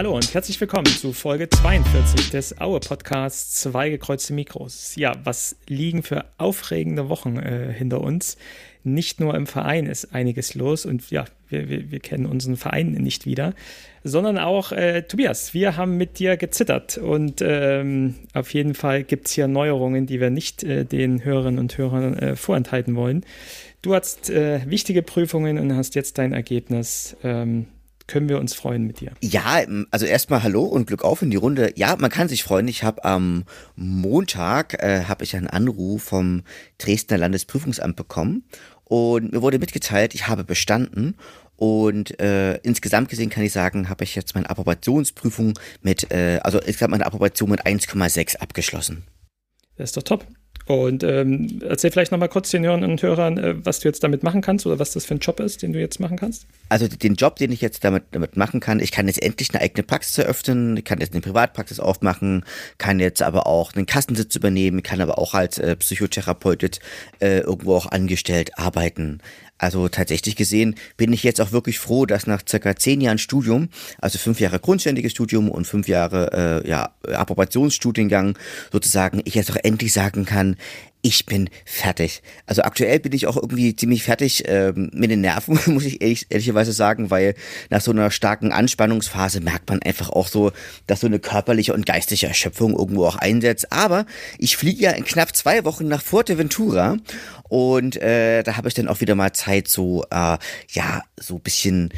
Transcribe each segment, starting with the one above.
Hallo und herzlich willkommen zu Folge 42 des Aue Podcasts Zwei gekreuzte Mikros. Ja, was liegen für aufregende Wochen äh, hinter uns? Nicht nur im Verein ist einiges los und ja, wir, wir, wir kennen unseren Verein nicht wieder, sondern auch äh, Tobias, wir haben mit dir gezittert und ähm, auf jeden Fall gibt es hier Neuerungen, die wir nicht äh, den Hörerinnen und Hörern äh, vorenthalten wollen. Du hast äh, wichtige Prüfungen und hast jetzt dein Ergebnis. Ähm, können wir uns freuen mit dir. Ja, also erstmal Hallo und Glück auf in die Runde. Ja, man kann sich freuen. Ich habe am Montag äh, habe ich einen Anruf vom Dresdner Landesprüfungsamt bekommen und mir wurde mitgeteilt, ich habe bestanden und äh, insgesamt gesehen kann ich sagen, habe ich jetzt meine Approbationsprüfung mit, äh, also insgesamt meine Approbation mit 1,6 abgeschlossen. Das ist doch top. Und ähm, erzähl vielleicht nochmal kurz den Hörern und Hörern, äh, was du jetzt damit machen kannst oder was das für ein Job ist, den du jetzt machen kannst. Also den Job, den ich jetzt damit, damit machen kann, ich kann jetzt endlich eine eigene Praxis eröffnen, ich kann jetzt eine Privatpraxis aufmachen, kann jetzt aber auch einen Kassensitz übernehmen, kann aber auch als äh, Psychotherapeutin äh, irgendwo auch angestellt arbeiten. Also tatsächlich gesehen bin ich jetzt auch wirklich froh, dass nach circa zehn Jahren Studium, also fünf Jahre grundständiges Studium und fünf Jahre äh, ja, Approbationsstudiengang sozusagen, ich jetzt auch endlich sagen kann, ich bin fertig. Also aktuell bin ich auch irgendwie ziemlich fertig ähm, mit den Nerven, muss ich ehrlich, ehrlicherweise sagen, weil nach so einer starken Anspannungsphase merkt man einfach auch so, dass so eine körperliche und geistige Erschöpfung irgendwo auch einsetzt. Aber ich fliege ja in knapp zwei Wochen nach Fuerteventura und äh, da habe ich dann auch wieder mal Zeit, so äh, ja, so bisschen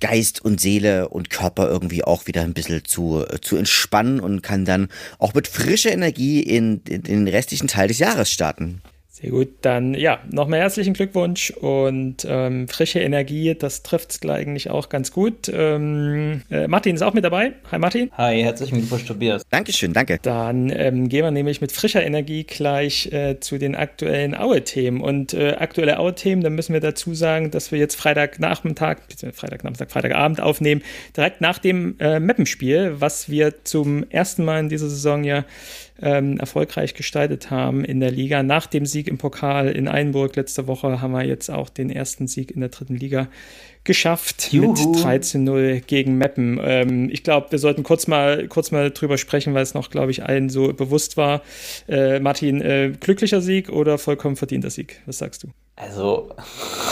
Geist und Seele und Körper irgendwie auch wieder ein bisschen zu, zu entspannen und kann dann auch mit frischer Energie in, in den restlichen Teil des Jahres starten. Sehr gut, dann ja, nochmal herzlichen Glückwunsch und ähm, frische Energie, das trifft es eigentlich auch ganz gut. Ähm, äh, Martin ist auch mit dabei. Hi Martin. Hi, herzlichen Glückwunsch Tobias. Dankeschön, danke. Dann ähm, gehen wir nämlich mit frischer Energie gleich äh, zu den aktuellen Aue-Themen. Und äh, aktuelle Aue-Themen, da müssen wir dazu sagen, dass wir jetzt Freitagnachmittag, Freitagnachmittag, Freitagabend aufnehmen, direkt nach dem äh, Mappenspiel, was wir zum ersten Mal in dieser Saison ja ähm, erfolgreich gestaltet haben in der Liga. Nach dem Sieg im Pokal in Einburg letzte Woche haben wir jetzt auch den ersten Sieg in der dritten Liga geschafft Juhu. mit 13-0 gegen Meppen. Ähm, ich glaube, wir sollten kurz mal, kurz mal drüber sprechen, weil es noch, glaube ich, allen so bewusst war. Äh, Martin, äh, glücklicher Sieg oder vollkommen verdienter Sieg? Was sagst du? Also,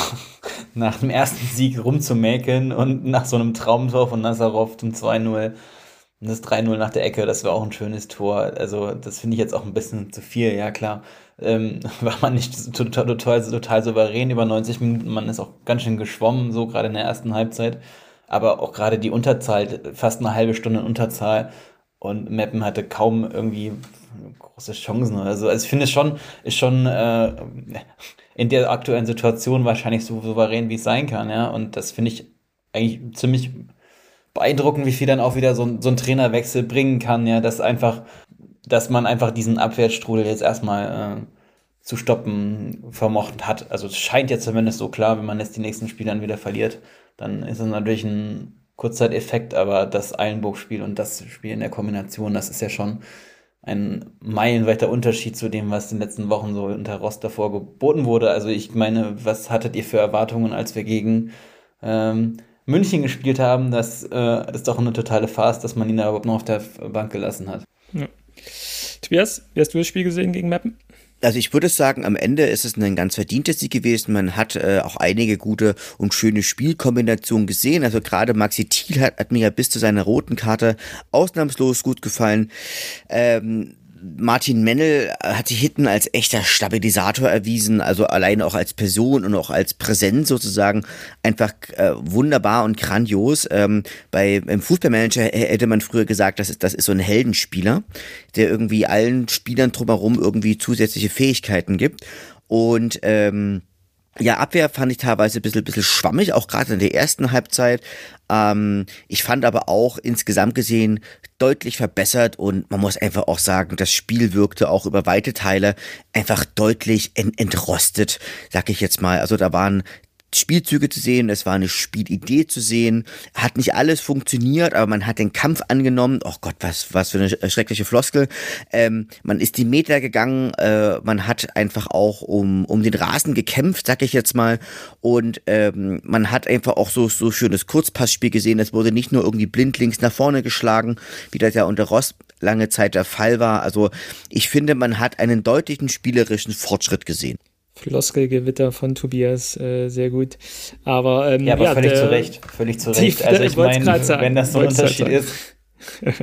nach dem ersten Sieg rumzumäkeln und nach so einem Traumtor von Nazarov zum 2-0 und das 3-0 nach der Ecke, das war auch ein schönes Tor. Also, das finde ich jetzt auch ein bisschen zu viel, ja klar. Ähm, war man nicht total, total, total souverän über 90 Minuten, man ist auch ganz schön geschwommen, so gerade in der ersten Halbzeit. Aber auch gerade die Unterzahl, fast eine halbe Stunde in Unterzahl. Und Meppen hatte kaum irgendwie große Chancen. Also, also ich finde es schon, ist schon äh, in der aktuellen Situation wahrscheinlich so souverän, wie es sein kann, ja. Und das finde ich eigentlich ziemlich beeindruckend, wie viel dann auch wieder so, ein, so ein Trainerwechsel bringen kann, ja, dass einfach, dass man einfach diesen Abwärtsstrudel jetzt erstmal äh, zu stoppen vermocht hat. Also es scheint jetzt zumindest so klar, wenn man jetzt die nächsten Spiele dann wieder verliert, dann ist es natürlich ein Kurzzeiteffekt, aber das Eilenburg-Spiel und das Spiel in der Kombination, das ist ja schon ein meilenweiter Unterschied zu dem, was in den letzten Wochen so unter Rost davor geboten wurde. Also ich meine, was hattet ihr für Erwartungen, als wir gegen ähm, München gespielt haben, dass äh, das doch eine totale Farce, dass man ihn da überhaupt noch auf der Bank gelassen hat. Ja. Tobias, wie hast du das Spiel gesehen gegen Mappen? Also ich würde sagen, am Ende ist es ein ganz verdientes Sieg gewesen. Man hat äh, auch einige gute und schöne Spielkombinationen gesehen. Also gerade Maxi Thiel hat, hat mir ja bis zu seiner roten Karte ausnahmslos gut gefallen. Ähm, Martin Mennel hat sich hinten als echter Stabilisator erwiesen, also allein auch als Person und auch als Präsenz sozusagen einfach äh, wunderbar und grandios. Ähm, bei im Fußballmanager hätte man früher gesagt, das ist, das ist so ein Heldenspieler, der irgendwie allen Spielern drumherum irgendwie zusätzliche Fähigkeiten gibt. Und ähm, ja, Abwehr fand ich teilweise ein bisschen, bisschen schwammig, auch gerade in der ersten Halbzeit. Ähm, ich fand aber auch insgesamt gesehen deutlich verbessert und man muss einfach auch sagen, das Spiel wirkte auch über weite Teile einfach deutlich ent entrostet, sag ich jetzt mal. Also da waren Spielzüge zu sehen, es war eine Spielidee zu sehen. Hat nicht alles funktioniert, aber man hat den Kampf angenommen. Oh Gott, was, was für eine schreckliche Floskel. Ähm, man ist die Meter gegangen, äh, man hat einfach auch um, um den Rasen gekämpft, sag ich jetzt mal. Und ähm, man hat einfach auch so, so schönes Kurzpassspiel gesehen. Es wurde nicht nur irgendwie blindlings nach vorne geschlagen, wie das ja unter Ross lange Zeit der Fall war. Also ich finde, man hat einen deutlichen spielerischen Fortschritt gesehen. Floskelgewitter von Tobias, äh, sehr gut. Aber, ähm, ja, aber ja, völlig der, zu Recht, völlig zu Recht. also ich meine, wenn das so ein Unterschied ist.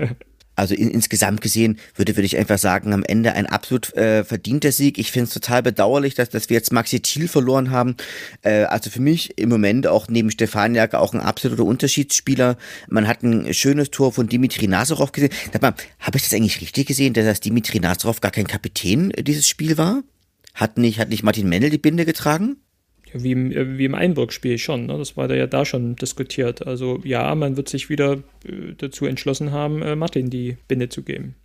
Also in, insgesamt gesehen würde, würde ich einfach sagen, am Ende ein absolut äh, verdienter Sieg. Ich finde es total bedauerlich, dass, dass wir jetzt Maxi Thiel verloren haben. Äh, also für mich im Moment auch neben Stefaniak auch ein absoluter Unterschiedsspieler. Man hat ein schönes Tor von Dimitri Nazarov gesehen. Habe ich das eigentlich richtig gesehen, dass Dimitri Nazarov gar kein Kapitän dieses Spiel war? Hat nicht, hat nicht Martin Mendel die Binde getragen? Ja, wie im, äh, wie im Einburg-Spiel schon. Ne? Das war da ja da schon diskutiert. Also ja, man wird sich wieder äh, dazu entschlossen haben, äh, Martin die Binde zu geben.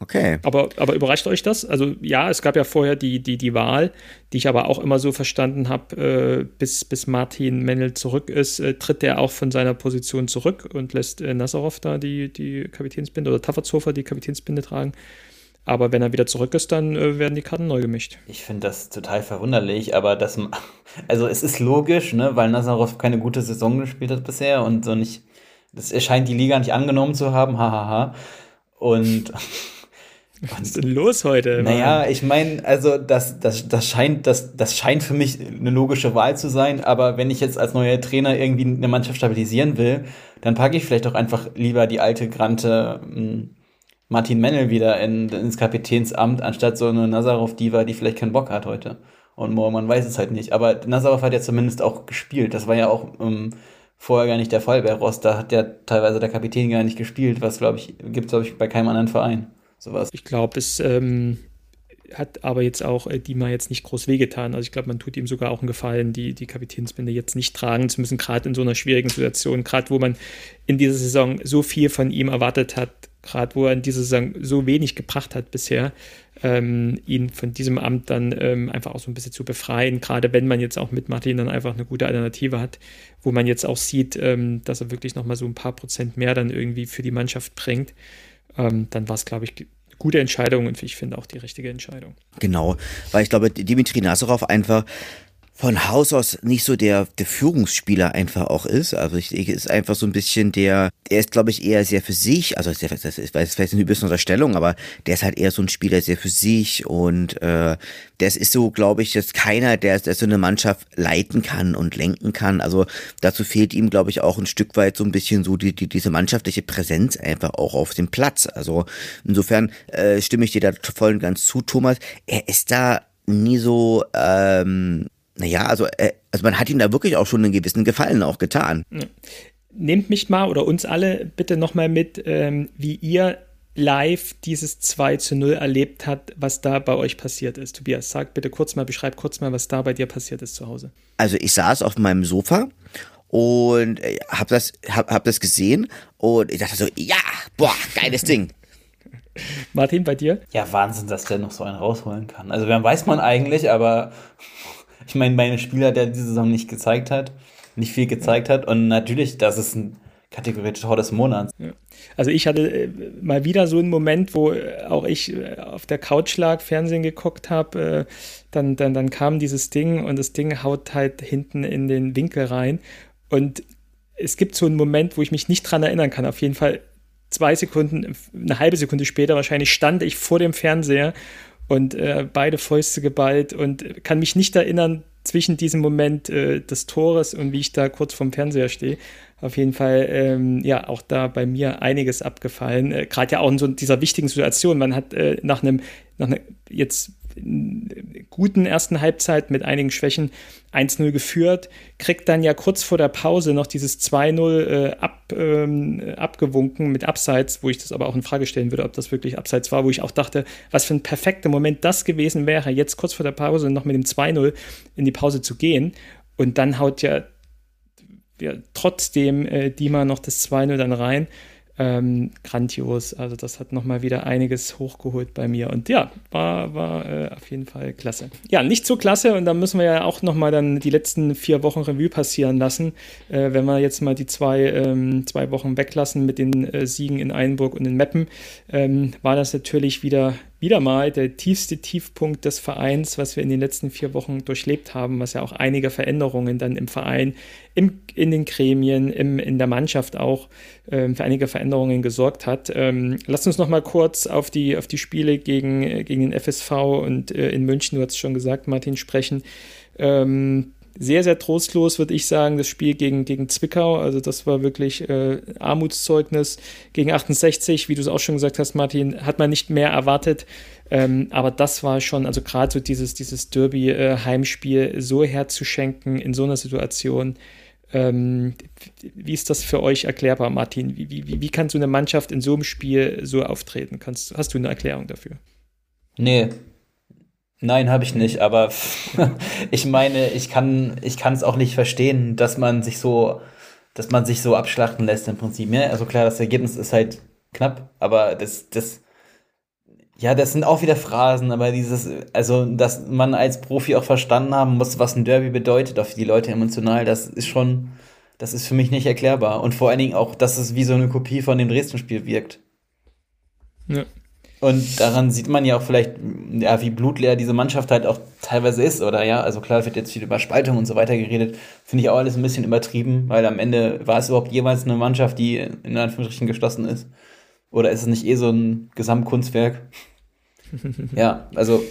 Okay. Aber, aber überrascht euch das? Also ja, es gab ja vorher die, die, die Wahl, die ich aber auch immer so verstanden habe, äh, bis, bis Martin Mendel zurück ist, äh, tritt er auch von seiner Position zurück und lässt äh, Nazarov da die, die Kapitänsbinde oder Taffertshofer die Kapitänsbinde tragen. Aber wenn er wieder zurück ist, dann äh, werden die Karten neu gemischt. Ich finde das total verwunderlich, aber das, also es ist logisch, ne, weil Nazarov keine gute Saison gespielt hat bisher und so nicht, das erscheint die Liga nicht angenommen zu haben, hahaha. Und was ist denn los heute? Naja, ich meine, also das, das, das, scheint, das, das scheint für mich eine logische Wahl zu sein, aber wenn ich jetzt als neuer Trainer irgendwie eine Mannschaft stabilisieren will, dann packe ich vielleicht auch einfach lieber die alte Grante hm, Martin Mennel wieder in, ins Kapitänsamt, anstatt so eine Nazarov-Diva, die vielleicht keinen Bock hat heute. Und man weiß es halt nicht. Aber Nazarov hat ja zumindest auch gespielt. Das war ja auch ähm, vorher gar nicht der Fall bei Ross. Da hat ja teilweise der Kapitän gar nicht gespielt, was, glaube ich, gibt es, glaube ich, bei keinem anderen Verein. Sowas. Ich glaube, es ähm, hat aber jetzt auch äh, Dima jetzt nicht groß wehgetan. Also ich glaube, man tut ihm sogar auch einen Gefallen, die, die Kapitänsbinde jetzt nicht tragen zu müssen, gerade in so einer schwierigen Situation, gerade wo man in dieser Saison so viel von ihm erwartet hat, gerade wo er in dieser Saison so wenig gebracht hat bisher, ähm, ihn von diesem Amt dann ähm, einfach auch so ein bisschen zu befreien, gerade wenn man jetzt auch mit Martin dann einfach eine gute Alternative hat, wo man jetzt auch sieht, ähm, dass er wirklich nochmal so ein paar Prozent mehr dann irgendwie für die Mannschaft bringt, ähm, dann war es, glaube ich, gute Entscheidung und ich finde auch die richtige Entscheidung. Genau, weil ich glaube, Dimitri Nazarov einfach von Haus aus nicht so der, der Führungsspieler einfach auch ist. Also ich, ich ist einfach so ein bisschen der, er ist glaube ich eher sehr für sich, also das ist, das ist vielleicht eine bisschen Unterstellung, aber der ist halt eher so ein Spieler sehr für sich und äh, das ist so, glaube ich, jetzt keiner, der, der so eine Mannschaft leiten kann und lenken kann. Also dazu fehlt ihm, glaube ich, auch ein Stück weit so ein bisschen so die, die diese mannschaftliche Präsenz einfach auch auf dem Platz. Also insofern äh, stimme ich dir da voll und ganz zu, Thomas. Er ist da nie so ähm, naja, also, äh, also man hat ihm da wirklich auch schon einen gewissen Gefallen auch getan. Nehmt mich mal oder uns alle bitte nochmal mit, ähm, wie ihr live dieses 2 zu 0 erlebt habt, was da bei euch passiert ist. Tobias, sag bitte kurz mal, beschreib kurz mal, was da bei dir passiert ist zu Hause. Also ich saß auf meinem Sofa und äh, hab das, hab, hab das gesehen und ich dachte so, ja, boah, geiles Ding. Martin, bei dir? Ja, Wahnsinn, dass der noch so einen rausholen kann. Also, wer weiß man eigentlich, aber ich meine, meine Spieler, der diese Saison nicht gezeigt hat, nicht viel gezeigt hat. Und natürlich, das ist ein Kategorie Tor des Monats. Ja. Also ich hatte äh, mal wieder so einen Moment, wo äh, auch ich äh, auf der Couch lag, Fernsehen geguckt habe, dann, dann, dann kam dieses Ding und das Ding haut halt hinten in den Winkel rein. Und es gibt so einen Moment, wo ich mich nicht dran erinnern kann. Auf jeden Fall zwei Sekunden, eine halbe Sekunde später wahrscheinlich stand ich vor dem Fernseher und äh, beide Fäuste geballt und kann mich nicht erinnern zwischen diesem Moment äh, des Tores und wie ich da kurz vorm Fernseher stehe. Auf jeden Fall, ähm, ja, auch da bei mir einiges abgefallen. Äh, Gerade ja auch in so dieser wichtigen Situation. Man hat äh, nach einem, nach einer jetzt guten ersten Halbzeit mit einigen Schwächen 1-0 geführt, kriegt dann ja kurz vor der Pause noch dieses 2-0 äh, ab, ähm, abgewunken mit Abseits, wo ich das aber auch in Frage stellen würde, ob das wirklich Abseits war, wo ich auch dachte, was für ein perfekter Moment das gewesen wäre, jetzt kurz vor der Pause noch mit dem 2-0 in die Pause zu gehen. Und dann haut ja, ja trotzdem äh, Dima noch das 2-0 dann rein. Ähm, grandios. Also das hat nochmal wieder einiges hochgeholt bei mir. Und ja, war, war äh, auf jeden Fall klasse. Ja, nicht so klasse. Und da müssen wir ja auch nochmal dann die letzten vier Wochen Revue passieren lassen. Äh, wenn wir jetzt mal die zwei, ähm, zwei Wochen weglassen mit den äh, Siegen in Einburg und in Meppen, ähm, war das natürlich wieder wieder mal der tiefste Tiefpunkt des Vereins, was wir in den letzten vier Wochen durchlebt haben, was ja auch einige Veränderungen dann im Verein, im, in den Gremien, im, in der Mannschaft auch ähm, für einige Veränderungen gesorgt hat. Ähm, lasst uns noch mal kurz auf die, auf die Spiele gegen, gegen den FSV und äh, in München, du hast es schon gesagt, Martin, sprechen. Ähm, sehr, sehr trostlos, würde ich sagen, das Spiel gegen, gegen Zwickau. Also das war wirklich äh, Armutszeugnis. Gegen 68, wie du es auch schon gesagt hast, Martin, hat man nicht mehr erwartet. Ähm, aber das war schon, also gerade so dieses, dieses Derby-Heimspiel äh, so herzuschenken in so einer Situation. Ähm, wie ist das für euch erklärbar, Martin? Wie, wie, wie kann so eine Mannschaft in so einem Spiel so auftreten? Kannst, hast du eine Erklärung dafür? Nee, Nein, habe ich nicht, aber ich meine, ich kann ich es auch nicht verstehen, dass man sich so dass man sich so abschlachten lässt im Prinzip. Ja, also klar, das Ergebnis ist halt knapp, aber das das ja, das sind auch wieder Phrasen, aber dieses also dass man als Profi auch verstanden haben muss, was ein Derby bedeutet, für die Leute emotional, das ist schon das ist für mich nicht erklärbar und vor allen Dingen auch, dass es wie so eine Kopie von dem Dresden-Spiel wirkt. Ja. Und daran sieht man ja auch vielleicht, ja, wie blutleer diese Mannschaft halt auch teilweise ist, oder ja, also klar wird jetzt viel über Spaltung und so weiter geredet, finde ich auch alles ein bisschen übertrieben, weil am Ende war es überhaupt jemals eine Mannschaft, die in Anführungsstrichen geschlossen ist? Oder ist es nicht eh so ein Gesamtkunstwerk? ja, also.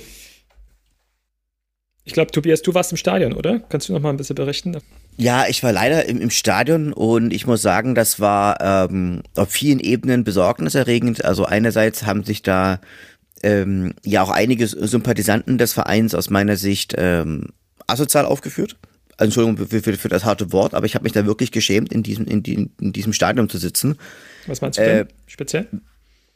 Ich glaube, Tobias, du warst im Stadion, oder? Kannst du noch mal ein bisschen berichten? Ja, ich war leider im, im Stadion und ich muss sagen, das war ähm, auf vielen Ebenen besorgniserregend. Also einerseits haben sich da ähm, ja auch einige Sympathisanten des Vereins aus meiner Sicht ähm, asozial aufgeführt. Entschuldigung für, für, für das harte Wort, aber ich habe mich da wirklich geschämt, in diesem, in, in diesem Stadion zu sitzen. Was meinst du denn äh, speziell?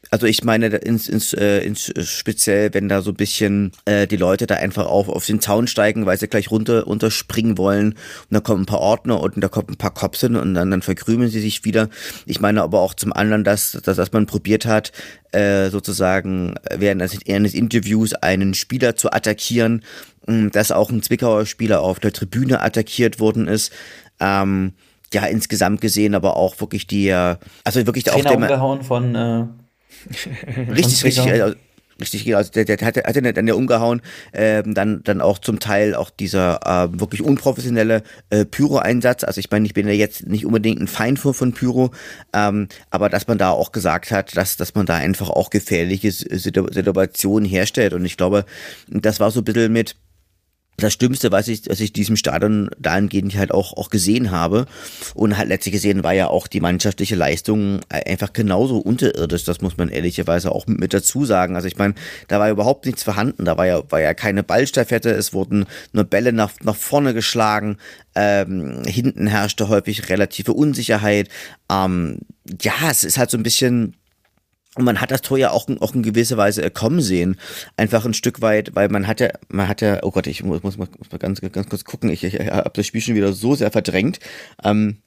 Also ich meine ins, ins, äh, ins speziell, wenn da so ein bisschen äh, die Leute da einfach auf, auf den Zaun steigen, weil sie gleich runter runterspringen wollen und da kommen ein paar Ordner und da kommen ein paar Cops hin und dann, dann verkrümeln sie sich wieder. Ich meine aber auch zum anderen, dass, dass, dass man probiert hat, äh, sozusagen während eines Interviews einen Spieler zu attackieren, dass auch ein Zwickauer Spieler auf der Tribüne attackiert worden ist. Ähm, ja, insgesamt gesehen, aber auch wirklich die, äh, also wirklich Trainer auch der umgehauen von äh richtig, richtig, also, richtig, genau. Also der, der hat, hat ja dann ja umgehauen, ähm, dann, dann auch zum Teil auch dieser äh, wirklich unprofessionelle äh, Pyro-Einsatz. Also ich meine, ich bin ja jetzt nicht unbedingt ein Feind von, von Pyro, ähm, aber dass man da auch gesagt hat, dass, dass man da einfach auch gefährliche Situationen herstellt. Und ich glaube, das war so ein bisschen mit das Stimmste, was ich, was ich diesem Stadion dahingehend halt auch, auch gesehen habe. Und halt letztlich gesehen war ja auch die mannschaftliche Leistung einfach genauso unterirdisch. Das muss man ehrlicherweise auch mit dazu sagen. Also ich meine, da war überhaupt nichts vorhanden. Da war ja, war ja keine Ballstaffette. Es wurden nur Bälle nach, nach vorne geschlagen. Ähm, hinten herrschte häufig relative Unsicherheit. Ähm, ja, es ist halt so ein bisschen, und man hat das Tor ja auch, auch in gewisser Weise äh, kommen sehen. Einfach ein Stück weit, weil man hat ja, man hat ja, oh Gott, ich muss, muss, mal, muss mal ganz, ganz kurz gucken. Ich, ich, habe das Spiel schon wieder so sehr verdrängt. Ähm,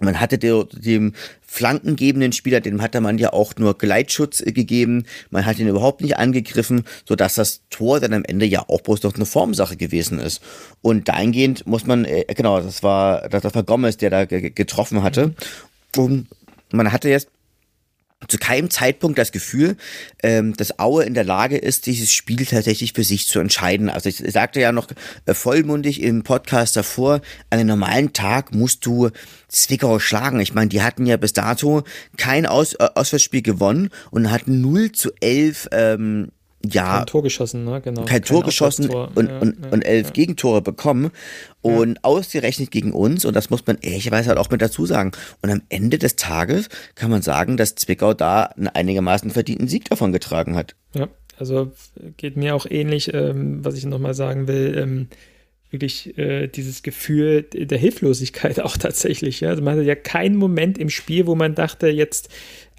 man hatte der, dem flankengebenden Spieler, dem hatte man ja auch nur Gleitschutz äh, gegeben. Man hat ihn überhaupt nicht angegriffen, so dass das Tor dann am Ende ja auch bloß noch eine Formsache gewesen ist. Und dahingehend muss man, äh, genau, das war, das war Gomez, der da getroffen hatte. Und man hatte jetzt zu keinem Zeitpunkt das Gefühl, ähm, dass Aue in der Lage ist, dieses Spiel tatsächlich für sich zu entscheiden. Also ich sagte ja noch äh, vollmundig im Podcast davor, an einem normalen Tag musst du Zwickau schlagen. Ich meine, die hatten ja bis dato kein Aus äh, Auswärtsspiel gewonnen und hatten 0 zu 11 ähm, ja, kein Tor geschossen, ne? genau. Kein, kein Tor geschossen und, ja, und, ja, und elf ja. Gegentore bekommen und ausgerechnet gegen uns und das muss man ehrlicherweise halt auch mit dazu sagen. Und am Ende des Tages kann man sagen, dass Zwickau da einen einigermaßen verdienten Sieg davon getragen hat. Ja, also geht mir auch ähnlich, ähm, was ich nochmal sagen will, ähm, wirklich äh, dieses Gefühl der Hilflosigkeit auch tatsächlich. Ja? Also man hatte ja keinen Moment im Spiel, wo man dachte, jetzt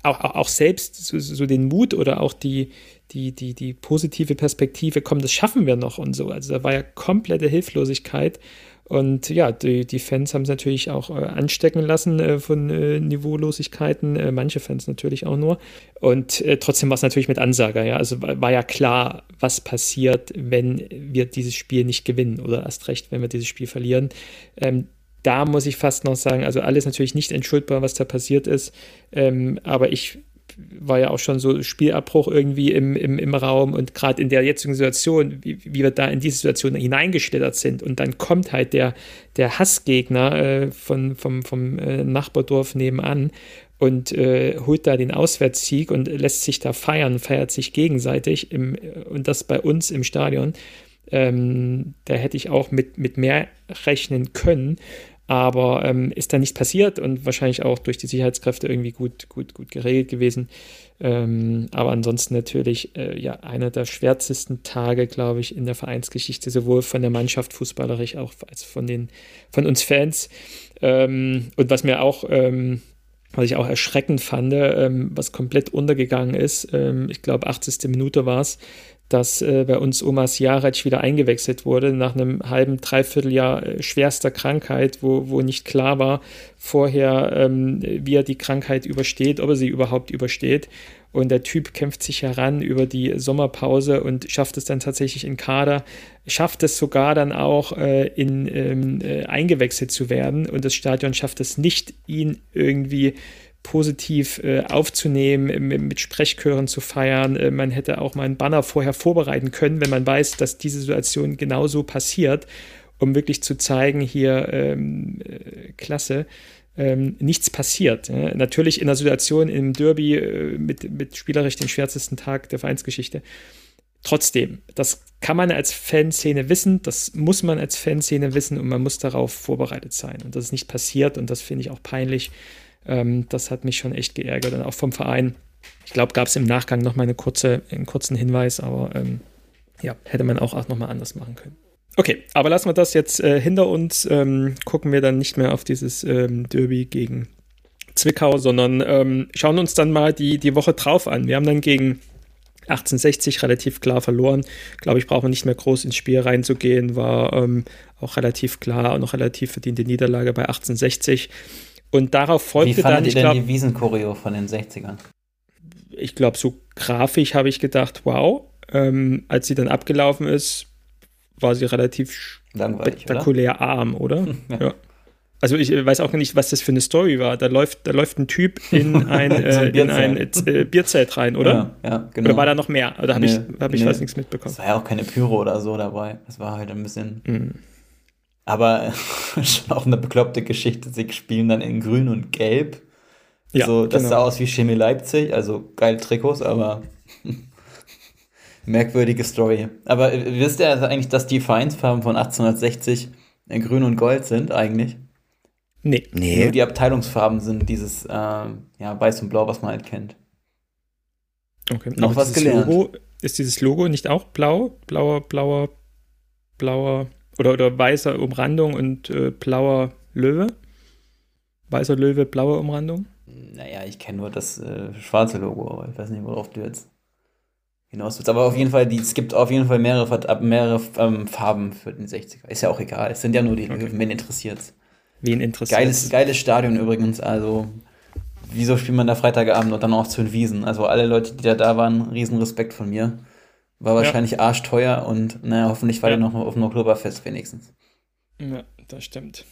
auch, auch, auch selbst so, so den Mut oder auch die, die, die, die positive Perspektive, komm, das schaffen wir noch und so. Also da war ja komplette Hilflosigkeit. Und ja, die, die Fans haben es natürlich auch äh, anstecken lassen äh, von äh, Niveaulosigkeiten, äh, manche Fans natürlich auch nur. Und äh, trotzdem war es natürlich mit Ansager, ja. Also war, war, ja klar, was passiert, wenn wir dieses Spiel nicht gewinnen oder erst recht, wenn wir dieses Spiel verlieren. Ähm, da muss ich fast noch sagen, also alles natürlich nicht entschuldbar, was da passiert ist. Ähm, aber ich war ja auch schon so Spielabbruch irgendwie im, im, im Raum und gerade in der jetzigen Situation, wie, wie, wir da in diese Situation hineingeschlittert sind und dann kommt halt der, der Hassgegner äh, von, vom, vom äh, Nachbardorf nebenan und äh, holt da den Auswärtssieg und lässt sich da feiern, feiert sich gegenseitig im, und das bei uns im Stadion. Ähm, da hätte ich auch mit, mit mehr rechnen können aber ähm, ist da nicht passiert und wahrscheinlich auch durch die Sicherheitskräfte irgendwie gut, gut, gut geregelt gewesen. Ähm, aber ansonsten natürlich äh, ja einer der schwärzesten Tage, glaube ich, in der Vereinsgeschichte, sowohl von der Mannschaft fußballerisch auch als von den von uns Fans. Ähm, und was mir auch ähm, was ich auch erschreckend fand, ähm, was komplett untergegangen ist, ähm, ich glaube 80. Minute war es, dass äh, bei uns Omas Jaric wieder eingewechselt wurde nach einem halben, dreiviertel Jahr äh, schwerster Krankheit, wo, wo nicht klar war vorher, ähm, wie er die Krankheit übersteht, ob er sie überhaupt übersteht. Und der Typ kämpft sich heran über die Sommerpause und schafft es dann tatsächlich in Kader, schafft es sogar dann auch äh, in, ähm, äh, eingewechselt zu werden. Und das Stadion schafft es nicht, ihn irgendwie positiv äh, aufzunehmen, mit, mit, Sprechchören zu feiern. Äh, man hätte auch mal einen Banner vorher vorbereiten können, wenn man weiß, dass diese Situation genauso passiert, um wirklich zu zeigen, hier ähm, äh, klasse. Ähm, nichts passiert. Ja. Natürlich in der Situation im Derby äh, mit, mit spielerisch den schwärzesten Tag der Vereinsgeschichte. Trotzdem, das kann man als Fanszene wissen, das muss man als Fanszene wissen und man muss darauf vorbereitet sein. Und das ist nicht passiert und das finde ich auch peinlich. Ähm, das hat mich schon echt geärgert und auch vom Verein. Ich glaube, gab es im Nachgang noch mal eine kurze, einen kurzen Hinweis, aber ähm, ja, hätte man auch, auch noch mal anders machen können. Okay, aber lassen wir das jetzt äh, hinter uns. Ähm, gucken wir dann nicht mehr auf dieses ähm, Derby gegen Zwickau, sondern ähm, schauen uns dann mal die, die Woche drauf an. Wir haben dann gegen 1860 relativ klar verloren. Glaube ich, brauchen wir nicht mehr groß ins Spiel reinzugehen. War ähm, auch relativ klar und auch relativ verdiente Niederlage bei 1860. Und darauf folgte Wie dann. Wie denn die Wiesenchoreo von den 60ern? Ich glaube, so grafisch habe ich gedacht, wow. Ähm, als sie dann abgelaufen ist, war sie relativ Langweilig, spektakulär oder? arm, oder? ja. ja. Also ich weiß auch nicht, was das für eine Story war. Da läuft, da läuft ein Typ in ein, äh, in ein äh, Bierzelt rein, oder? Ja, ja, genau. Oder war da noch mehr? Oder habe nee, ich, hab ich nee. was nichts mitbekommen? Es war ja auch keine Pyro oder so dabei. Es war halt ein bisschen. Mhm. Aber schon auch eine bekloppte Geschichte. Sie spielen dann in Grün und Gelb. Ja, so, das genau. sah aus wie Chemie Leipzig, also geile Trikots, aber merkwürdige Story. Aber äh, wisst ihr also eigentlich, dass die Vereinsfarben von 1860 in Grün und Gold sind eigentlich? Nee. nee. Nur die Abteilungsfarben sind dieses äh, ja, Weiß und Blau, was man halt kennt. Okay. Noch was gelernt. Logo, ist dieses Logo nicht auch blau? Blauer, blauer, blauer oder, oder weißer Umrandung und äh, blauer Löwe? Weißer Löwe, blaue Umrandung? Naja, ich kenne nur das äh, schwarze Logo, aber ich weiß nicht, worauf du jetzt hinaus willst. Aber auf jeden Fall, die, es gibt auf jeden Fall mehrere, mehrere ähm, Farben für den 60er. Ist ja auch egal. Es sind ja nur die okay. Löwen, wen interessiert's. Wen interessiert Geiles, geiles Stadion übrigens, also wieso spielt man da Freitagabend und dann auch zu den Wiesen? Also alle Leute, die da da waren, riesen Respekt von mir. War wahrscheinlich ja. arschteuer und naja, hoffentlich war ja. der noch auf dem Oktoberfest wenigstens. Ja, das stimmt.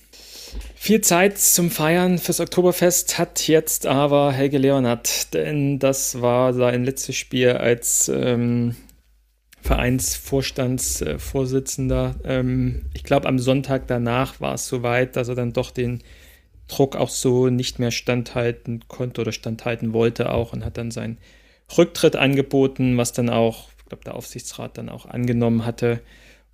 Viel Zeit zum Feiern fürs Oktoberfest hat jetzt aber Helge Leonhardt, denn das war sein letztes Spiel als ähm, Vereinsvorstandsvorsitzender. Ähm, ich glaube, am Sonntag danach war es soweit, dass er dann doch den Druck auch so nicht mehr standhalten konnte oder standhalten wollte auch und hat dann seinen Rücktritt angeboten, was dann auch glaube, der Aufsichtsrat dann auch angenommen hatte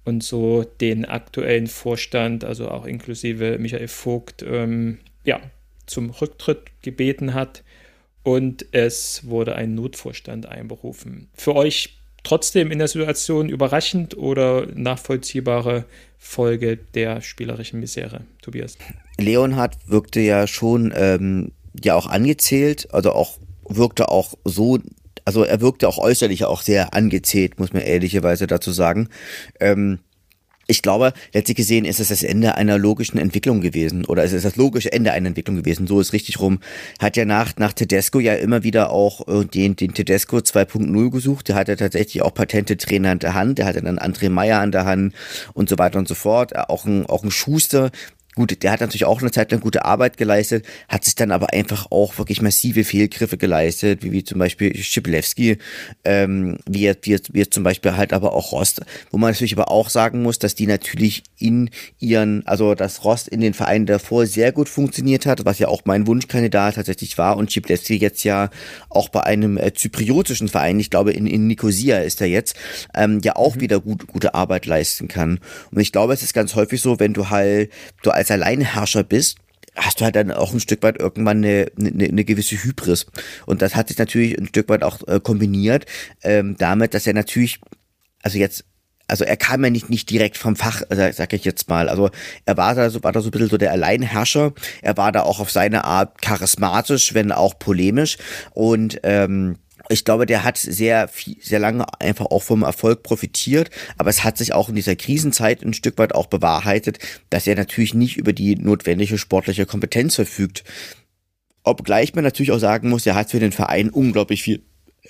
und so den aktuellen Vorstand, also auch inklusive Michael Vogt, ähm, ja, zum Rücktritt gebeten hat und es wurde ein Notvorstand einberufen. Für euch trotzdem in der Situation überraschend oder nachvollziehbare Folge der spielerischen Misere, Tobias? Leonhard wirkte ja schon ähm, ja auch angezählt, also auch wirkte auch so also er wirkte auch äußerlich auch sehr angezählt, muss man ehrlicherweise dazu sagen. Ähm, ich glaube, letztlich gesehen ist es das Ende einer logischen Entwicklung gewesen oder es ist das logische Ende einer Entwicklung gewesen. So ist richtig rum. Hat ja nach, nach Tedesco ja immer wieder auch äh, den, den Tedesco 2.0 gesucht. Der hatte tatsächlich auch patente Trainer an der Hand. Der hatte dann André Meyer an der Hand und so weiter und so fort. Auch ein, auch ein Schuster, Gut, der hat natürlich auch eine Zeit lang gute Arbeit geleistet, hat sich dann aber einfach auch wirklich massive Fehlgriffe geleistet, wie, wie zum Beispiel Schiplewski, ähm, wie, jetzt, wie, jetzt, wie zum Beispiel halt aber auch Rost, wo man natürlich aber auch sagen muss, dass die natürlich in ihren, also dass Rost in den Vereinen davor sehr gut funktioniert hat, was ja auch mein Wunschkandidat tatsächlich war und Schiplewski jetzt ja auch bei einem äh, zypriotischen Verein, ich glaube in, in Nicosia ist er jetzt, ähm, ja auch mhm. wieder gut, gute Arbeit leisten kann. Und ich glaube, es ist ganz häufig so, wenn du halt, du als als Alleinherrscher bist, hast du halt dann auch ein Stück weit irgendwann eine, eine, eine gewisse Hybris. Und das hat sich natürlich ein Stück weit auch äh, kombiniert ähm, damit, dass er natürlich, also jetzt also er kam ja nicht, nicht direkt vom Fach, äh, sag ich jetzt mal. Also er war da so, war da so ein bisschen so der Alleinherrscher. Er war da auch auf seine Art charismatisch, wenn auch polemisch. Und ähm, ich glaube, der hat sehr viel, sehr lange einfach auch vom Erfolg profitiert, aber es hat sich auch in dieser Krisenzeit ein Stück weit auch bewahrheitet, dass er natürlich nicht über die notwendige sportliche Kompetenz verfügt. Obgleich man natürlich auch sagen muss, er hat für den Verein unglaublich viel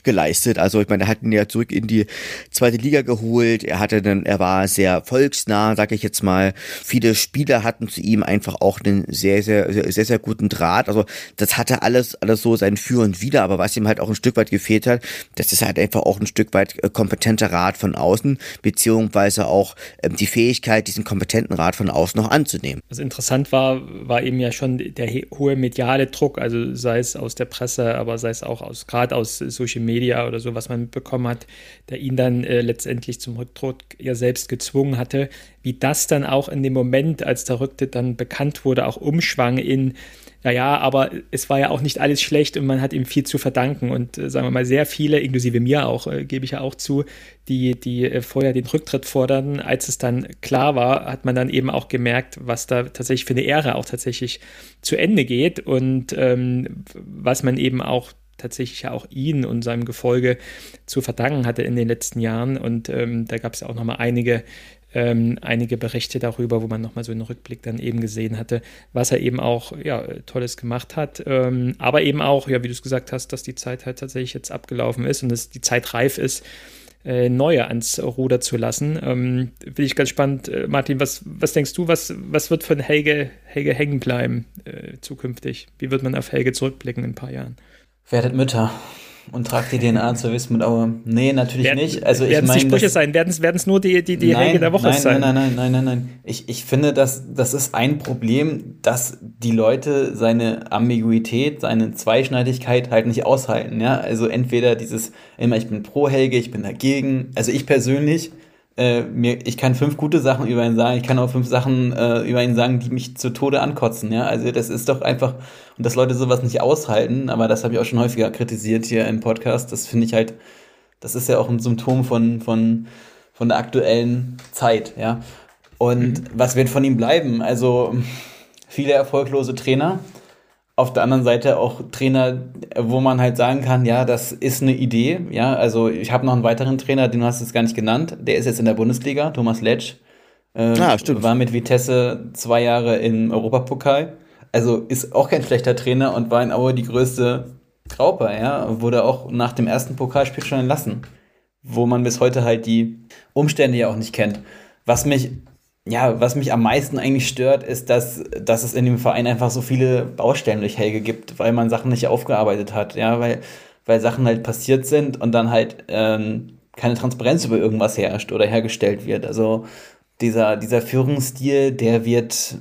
geleistet. Also ich meine, er hat ihn ja zurück in die zweite Liga geholt. Er hatte dann, er war sehr volksnah, sag ich jetzt mal. Viele Spieler hatten zu ihm einfach auch einen sehr, sehr, sehr, sehr, sehr guten Draht. Also das hatte alles, alles so sein Für und Wider. Aber was ihm halt auch ein Stück weit gefehlt hat, das ist halt einfach auch ein Stück weit äh, kompetenter Rat von außen, beziehungsweise auch ähm, die Fähigkeit, diesen kompetenten Rat von außen noch anzunehmen. Was interessant war, war eben ja schon der hohe mediale Druck, also sei es aus der Presse, aber sei es auch aus, gerade aus Social Media oder so, was man mitbekommen hat, der ihn dann äh, letztendlich zum Rücktritt ja selbst gezwungen hatte, wie das dann auch in dem Moment, als der Rücktritt dann bekannt wurde, auch umschwang in, naja, aber es war ja auch nicht alles schlecht und man hat ihm viel zu verdanken. Und äh, sagen wir mal sehr viele, inklusive mir auch, äh, gebe ich ja auch zu, die, die äh, vorher den Rücktritt forderten, als es dann klar war, hat man dann eben auch gemerkt, was da tatsächlich für eine Ära auch tatsächlich zu Ende geht und ähm, was man eben auch tatsächlich ja auch ihn und seinem Gefolge zu verdanken hatte in den letzten Jahren. Und ähm, da gab es ja auch nochmal einige, ähm, einige Berichte darüber, wo man nochmal so einen Rückblick dann eben gesehen hatte, was er eben auch ja, Tolles gemacht hat. Ähm, aber eben auch, ja, wie du es gesagt hast, dass die Zeit halt tatsächlich jetzt abgelaufen ist und dass die Zeit reif ist, äh, neue ans Ruder zu lassen. Ähm, Finde ich ganz spannend. Äh, Martin, was, was denkst du, was, was wird von Helge, Helge hängen bleiben äh, zukünftig? Wie wird man auf Helge zurückblicken in ein paar Jahren? Werdet Mütter und tragt die DNA zur Wismut Aue. Nee, natürlich werden, nicht. Also werden es die Sprüche sein? Werden es nur die, die, die nein, Helge der Woche nein, sein? Nein, nein, nein, nein, nein, nein. Ich, ich finde, dass, das ist ein Problem, dass die Leute seine Ambiguität, seine Zweischneidigkeit halt nicht aushalten. Ja? Also entweder dieses immer, ich bin pro Helge, ich bin dagegen. Also ich persönlich äh, mir, ich kann fünf gute Sachen über ihn sagen, ich kann auch fünf Sachen äh, über ihn sagen, die mich zu Tode ankotzen, ja. Also das ist doch einfach, und dass Leute sowas nicht aushalten, aber das habe ich auch schon häufiger kritisiert hier im Podcast, das finde ich halt, das ist ja auch ein Symptom von, von, von der aktuellen Zeit, ja. Und mhm. was wird von ihm bleiben? Also viele erfolglose Trainer, auf der anderen Seite auch Trainer, wo man halt sagen kann, ja, das ist eine Idee. Ja, also ich habe noch einen weiteren Trainer, den hast du jetzt gar nicht genannt. Der ist jetzt in der Bundesliga, Thomas Letsch. Äh, ah, stimmt. War mit Vitesse zwei Jahre im Europapokal. Also ist auch kein schlechter Trainer und war in Aue die größte Graupe, ja. Wurde auch nach dem ersten Pokalspiel schon entlassen. Wo man bis heute halt die Umstände ja auch nicht kennt. Was mich ja, was mich am meisten eigentlich stört, ist, dass, dass es in dem Verein einfach so viele Baustellen durch Helge gibt, weil man Sachen nicht aufgearbeitet hat, ja, weil, weil Sachen halt passiert sind und dann halt ähm, keine Transparenz über irgendwas herrscht oder hergestellt wird. Also dieser, dieser Führungsstil, der wird,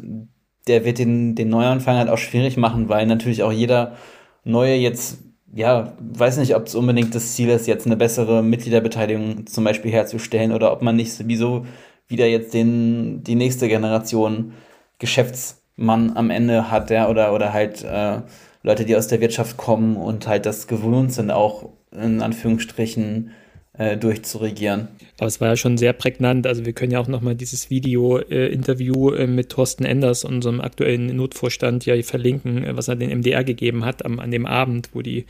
der wird den, den Neuanfang halt auch schwierig machen, weil natürlich auch jeder Neue jetzt, ja, weiß nicht, ob es unbedingt das Ziel ist, jetzt eine bessere Mitgliederbeteiligung zum Beispiel herzustellen oder ob man nicht sowieso wieder jetzt den, die nächste Generation Geschäftsmann am Ende hat, ja, oder, oder halt äh, Leute, die aus der Wirtschaft kommen und halt das gewohnt sind, auch in Anführungsstrichen äh, durchzuregieren. Aber es war ja schon sehr prägnant. Also wir können ja auch nochmal dieses Video-Interview äh, mit Thorsten Enders, unserem aktuellen Notvorstand, ja verlinken, äh, was er den MDR gegeben hat am, an dem Abend, wo die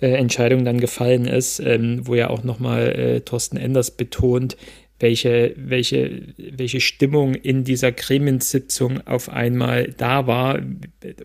äh, Entscheidung dann gefallen ist, ähm, wo ja auch nochmal äh, Thorsten Enders betont, welche, welche, welche Stimmung in dieser Gremiensitzung auf einmal da war.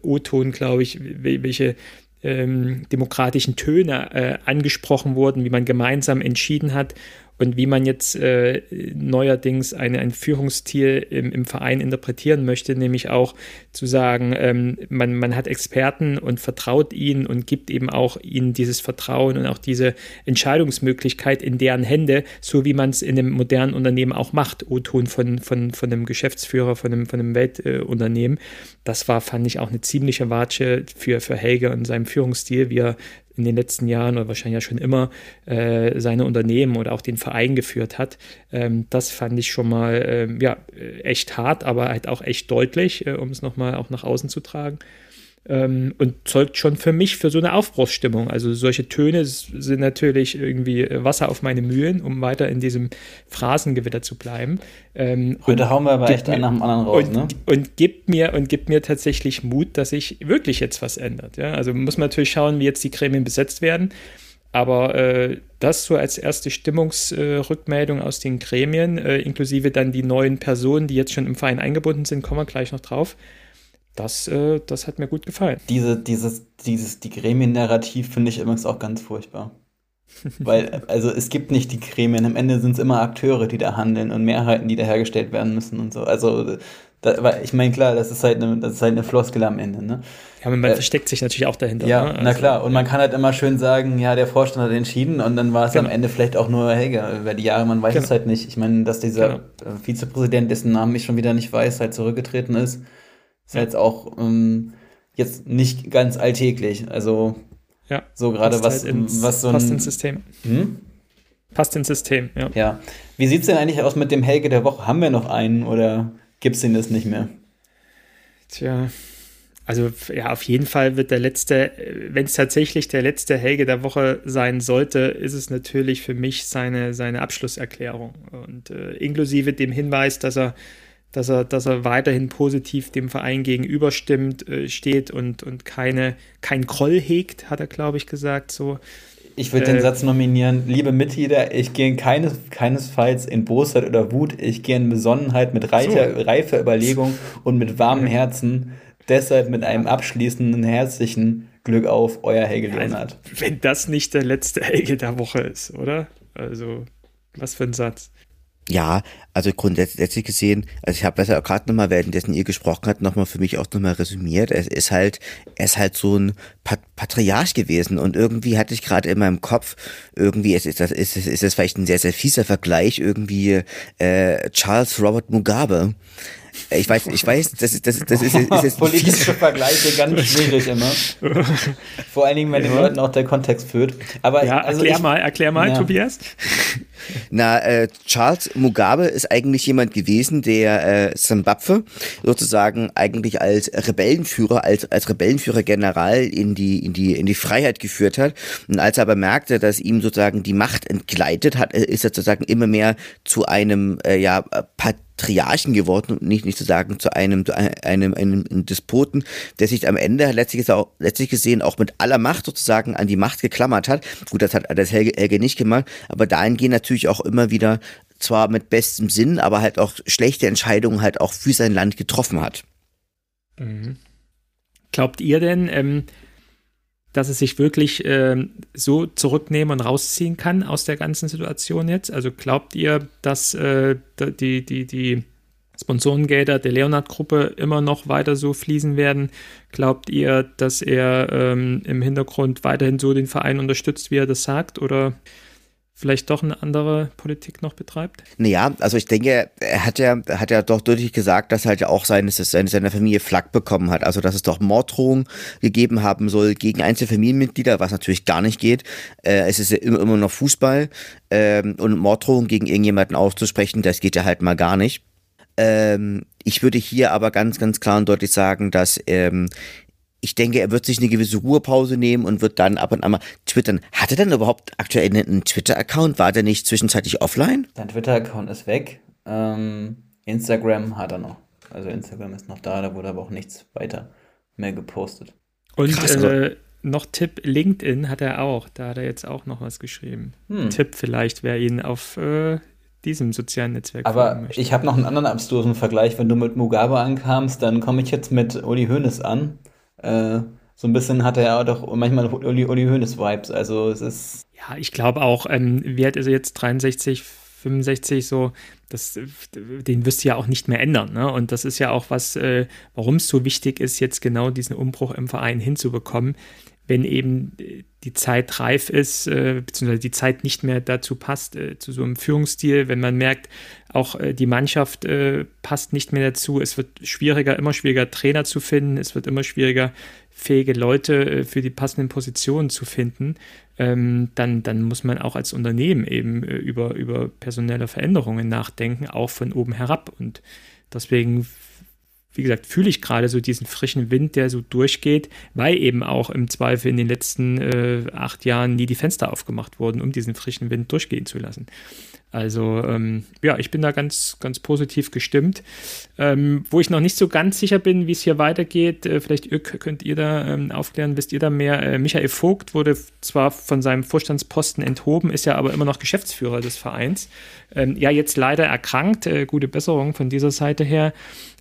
O-Ton, glaube ich, welche ähm, demokratischen Töne äh, angesprochen wurden, wie man gemeinsam entschieden hat und wie man jetzt äh, neuerdings eine, einen Führungsstil im, im Verein interpretieren möchte, nämlich auch zu sagen, ähm, man, man hat Experten und vertraut ihnen und gibt eben auch ihnen dieses Vertrauen und auch diese Entscheidungsmöglichkeit in deren Hände, so wie man es in einem modernen Unternehmen auch macht, O-Ton von, von, von einem Geschäftsführer, von einem, von einem Weltunternehmen. Äh, das war, fand ich, auch eine ziemliche Watsche für, für Helge und seinem Führungsstil, wie er in den letzten Jahren oder wahrscheinlich ja schon immer äh, seine Unternehmen oder auch den Verein geführt hat. Ähm, das fand ich schon mal ähm, ja, echt hart, aber halt auch echt deutlich, äh, um es nochmal auch nach außen zu tragen ähm, und zeugt schon für mich für so eine Aufbruchsstimmung. Also solche Töne sind natürlich irgendwie Wasser auf meine Mühlen, um weiter in diesem Phrasengewitter zu bleiben. Ähm, Heute hauen wir aber echt einen nach dem anderen raus, und, ne? Und gibt mir und gibt mir tatsächlich Mut, dass sich wirklich jetzt was ändert. Ja? Also muss man natürlich schauen, wie jetzt die Gremien besetzt werden. Aber äh, das so als erste Stimmungsrückmeldung äh, aus den Gremien, äh, inklusive dann die neuen Personen, die jetzt schon im Verein eingebunden sind, kommen wir gleich noch drauf das, äh, das hat mir gut gefallen. Diese, dieses, dieses, die Gremien-Narrativ finde ich übrigens auch ganz furchtbar. Weil, also es gibt nicht die Gremien, am Ende sind es immer Akteure, die da handeln und Mehrheiten, die da hergestellt werden müssen und so. Also, da, ich meine, klar, das ist halt eine, das ist halt eine Floskel am Ende, ne? Ja, aber man äh, versteckt sich natürlich auch dahinter. Ja, ne? also, na klar. Und man kann halt immer schön sagen, ja, der Vorstand hat entschieden und dann war es genau. am Ende vielleicht auch nur Helge. Über die Jahre, man weiß genau. es halt nicht. Ich meine, dass dieser genau. Vizepräsident, dessen Namen ich schon wieder nicht weiß, halt zurückgetreten ist ist ja. jetzt auch ähm, jetzt nicht ganz alltäglich. Also ja, so gerade was, halt ins, was so ein. Passt ins System. Hm? Passt ins System, ja. Ja. Wie sieht es denn eigentlich aus mit dem Helge der Woche? Haben wir noch einen oder gibt es den das nicht mehr? Tja. Also ja, auf jeden Fall wird der letzte, wenn es tatsächlich der letzte Helge der Woche sein sollte, ist es natürlich für mich seine, seine Abschlusserklärung. Und äh, inklusive dem Hinweis, dass er dass er, dass er weiterhin positiv dem Verein gegenüberstimmt, äh, steht und, und keine, kein Groll hegt, hat er, glaube ich, gesagt. So. Ich würde äh, den Satz nominieren, liebe Mitglieder, ich gehe keines, keinesfalls in Bosheit oder Wut, ich gehe in Besonnenheit mit reicher, so. reifer Überlegung und mit warmem Herzen. Deshalb mit einem abschließenden herzlichen Glück auf, euer Helge Leonard. Also, wenn das nicht der letzte Helge der Woche ist, oder? Also, was für ein Satz. Ja, also grundsätzlich gesehen, also ich habe das ja gerade nochmal, währenddessen ihr gesprochen habt, nochmal für mich auch nochmal resümiert. Es ist halt, er ist halt so ein Pat Patriarch gewesen und irgendwie hatte ich gerade in meinem Kopf, irgendwie ist, ist das, ist, ist das vielleicht ein sehr, sehr fieser Vergleich, irgendwie äh, Charles Robert Mugabe. Ich weiß, ich weiß, das ist, das, das ist, ist, ist politische Vergleiche ganz schwierig immer. Vor allen Dingen, wenn ja. den Leuten auch der Kontext führt. Aber ja, also erklär ich, mal, erklär mal, ja. Tobias. Na, äh, Charles Mugabe ist eigentlich jemand gewesen, der äh, Zimbabwe sozusagen eigentlich als Rebellenführer, als als Rebellenführer General in die in die in die Freiheit geführt hat. Und als er aber merkte, dass ihm sozusagen die Macht entgleitet hat, ist er sozusagen immer mehr zu einem äh, ja Part Triarchen geworden und nicht, nicht zu sagen zu einem, einem, einem Despoten, der sich am Ende letztlich, auch, letztlich gesehen auch mit aller Macht sozusagen an die Macht geklammert hat. Gut, das hat das Helge, Helge nicht gemacht, aber dahingehend natürlich auch immer wieder zwar mit bestem Sinn, aber halt auch schlechte Entscheidungen halt auch für sein Land getroffen hat. Mhm. Glaubt ihr denn, ähm, dass es sich wirklich äh, so zurücknehmen und rausziehen kann aus der ganzen Situation jetzt? Also glaubt ihr, dass äh, die, die, die Sponsorengelder der Leonard-Gruppe immer noch weiter so fließen werden? Glaubt ihr, dass er ähm, im Hintergrund weiterhin so den Verein unterstützt, wie er das sagt? Oder vielleicht doch eine andere Politik noch betreibt? Naja, also ich denke, er hat ja, hat ja doch deutlich gesagt, dass er halt ja auch seine, seine, seine Familie Flak bekommen hat. Also dass es doch Morddrohungen gegeben haben soll gegen einzelne Familienmitglieder, was natürlich gar nicht geht. Äh, es ist ja immer, immer noch Fußball ähm, und Morddrohungen gegen irgendjemanden auszusprechen, das geht ja halt mal gar nicht. Ähm, ich würde hier aber ganz, ganz klar und deutlich sagen, dass ähm, ich denke, er wird sich eine gewisse Ruhepause nehmen und wird dann ab und an mal twittern. Hat er denn überhaupt aktuell einen Twitter-Account? War der nicht zwischenzeitlich offline? Sein Twitter-Account ist weg. Ähm, Instagram hat er noch. Also Instagram ist noch da, da wurde aber auch nichts weiter mehr gepostet. Und Krass, äh, noch Tipp, LinkedIn hat er auch. Da hat er jetzt auch noch was geschrieben. Hm. Tipp vielleicht, wer ihn auf äh, diesem sozialen Netzwerk Aber ich habe noch einen anderen abstrusen Vergleich. Wenn du mit Mugabe ankamst, dann komme ich jetzt mit Uli Hoeneß an. Äh, so ein bisschen hat er ja doch manchmal Uli, Uli Hoeneß-Vibes. Also es ist. Ja, ich glaube auch, ähm, Wert ist er jetzt 63, 65 so, das, den wirst du ja auch nicht mehr ändern. Ne? Und das ist ja auch was, äh, warum es so wichtig ist, jetzt genau diesen Umbruch im Verein hinzubekommen, wenn eben die Zeit reif ist, äh, beziehungsweise die Zeit nicht mehr dazu passt, äh, zu so einem Führungsstil, wenn man merkt, auch äh, die Mannschaft äh, passt nicht mehr dazu, es wird schwieriger, immer schwieriger Trainer zu finden, es wird immer schwieriger, fähige Leute äh, für die passenden Positionen zu finden, ähm, dann, dann muss man auch als Unternehmen eben äh, über, über personelle Veränderungen nachdenken, auch von oben herab. Und deswegen wie gesagt, fühle ich gerade so diesen frischen Wind, der so durchgeht, weil eben auch im Zweifel in den letzten äh, acht Jahren nie die Fenster aufgemacht wurden, um diesen frischen Wind durchgehen zu lassen. Also ähm, ja, ich bin da ganz, ganz positiv gestimmt. Ähm, wo ich noch nicht so ganz sicher bin, wie es hier weitergeht, äh, vielleicht könnt ihr da ähm, aufklären, wisst ihr da mehr. Äh, Michael Vogt wurde zwar von seinem Vorstandsposten enthoben, ist ja aber immer noch Geschäftsführer des Vereins. Ähm, ja, jetzt leider erkrankt. Äh, gute Besserung von dieser Seite her.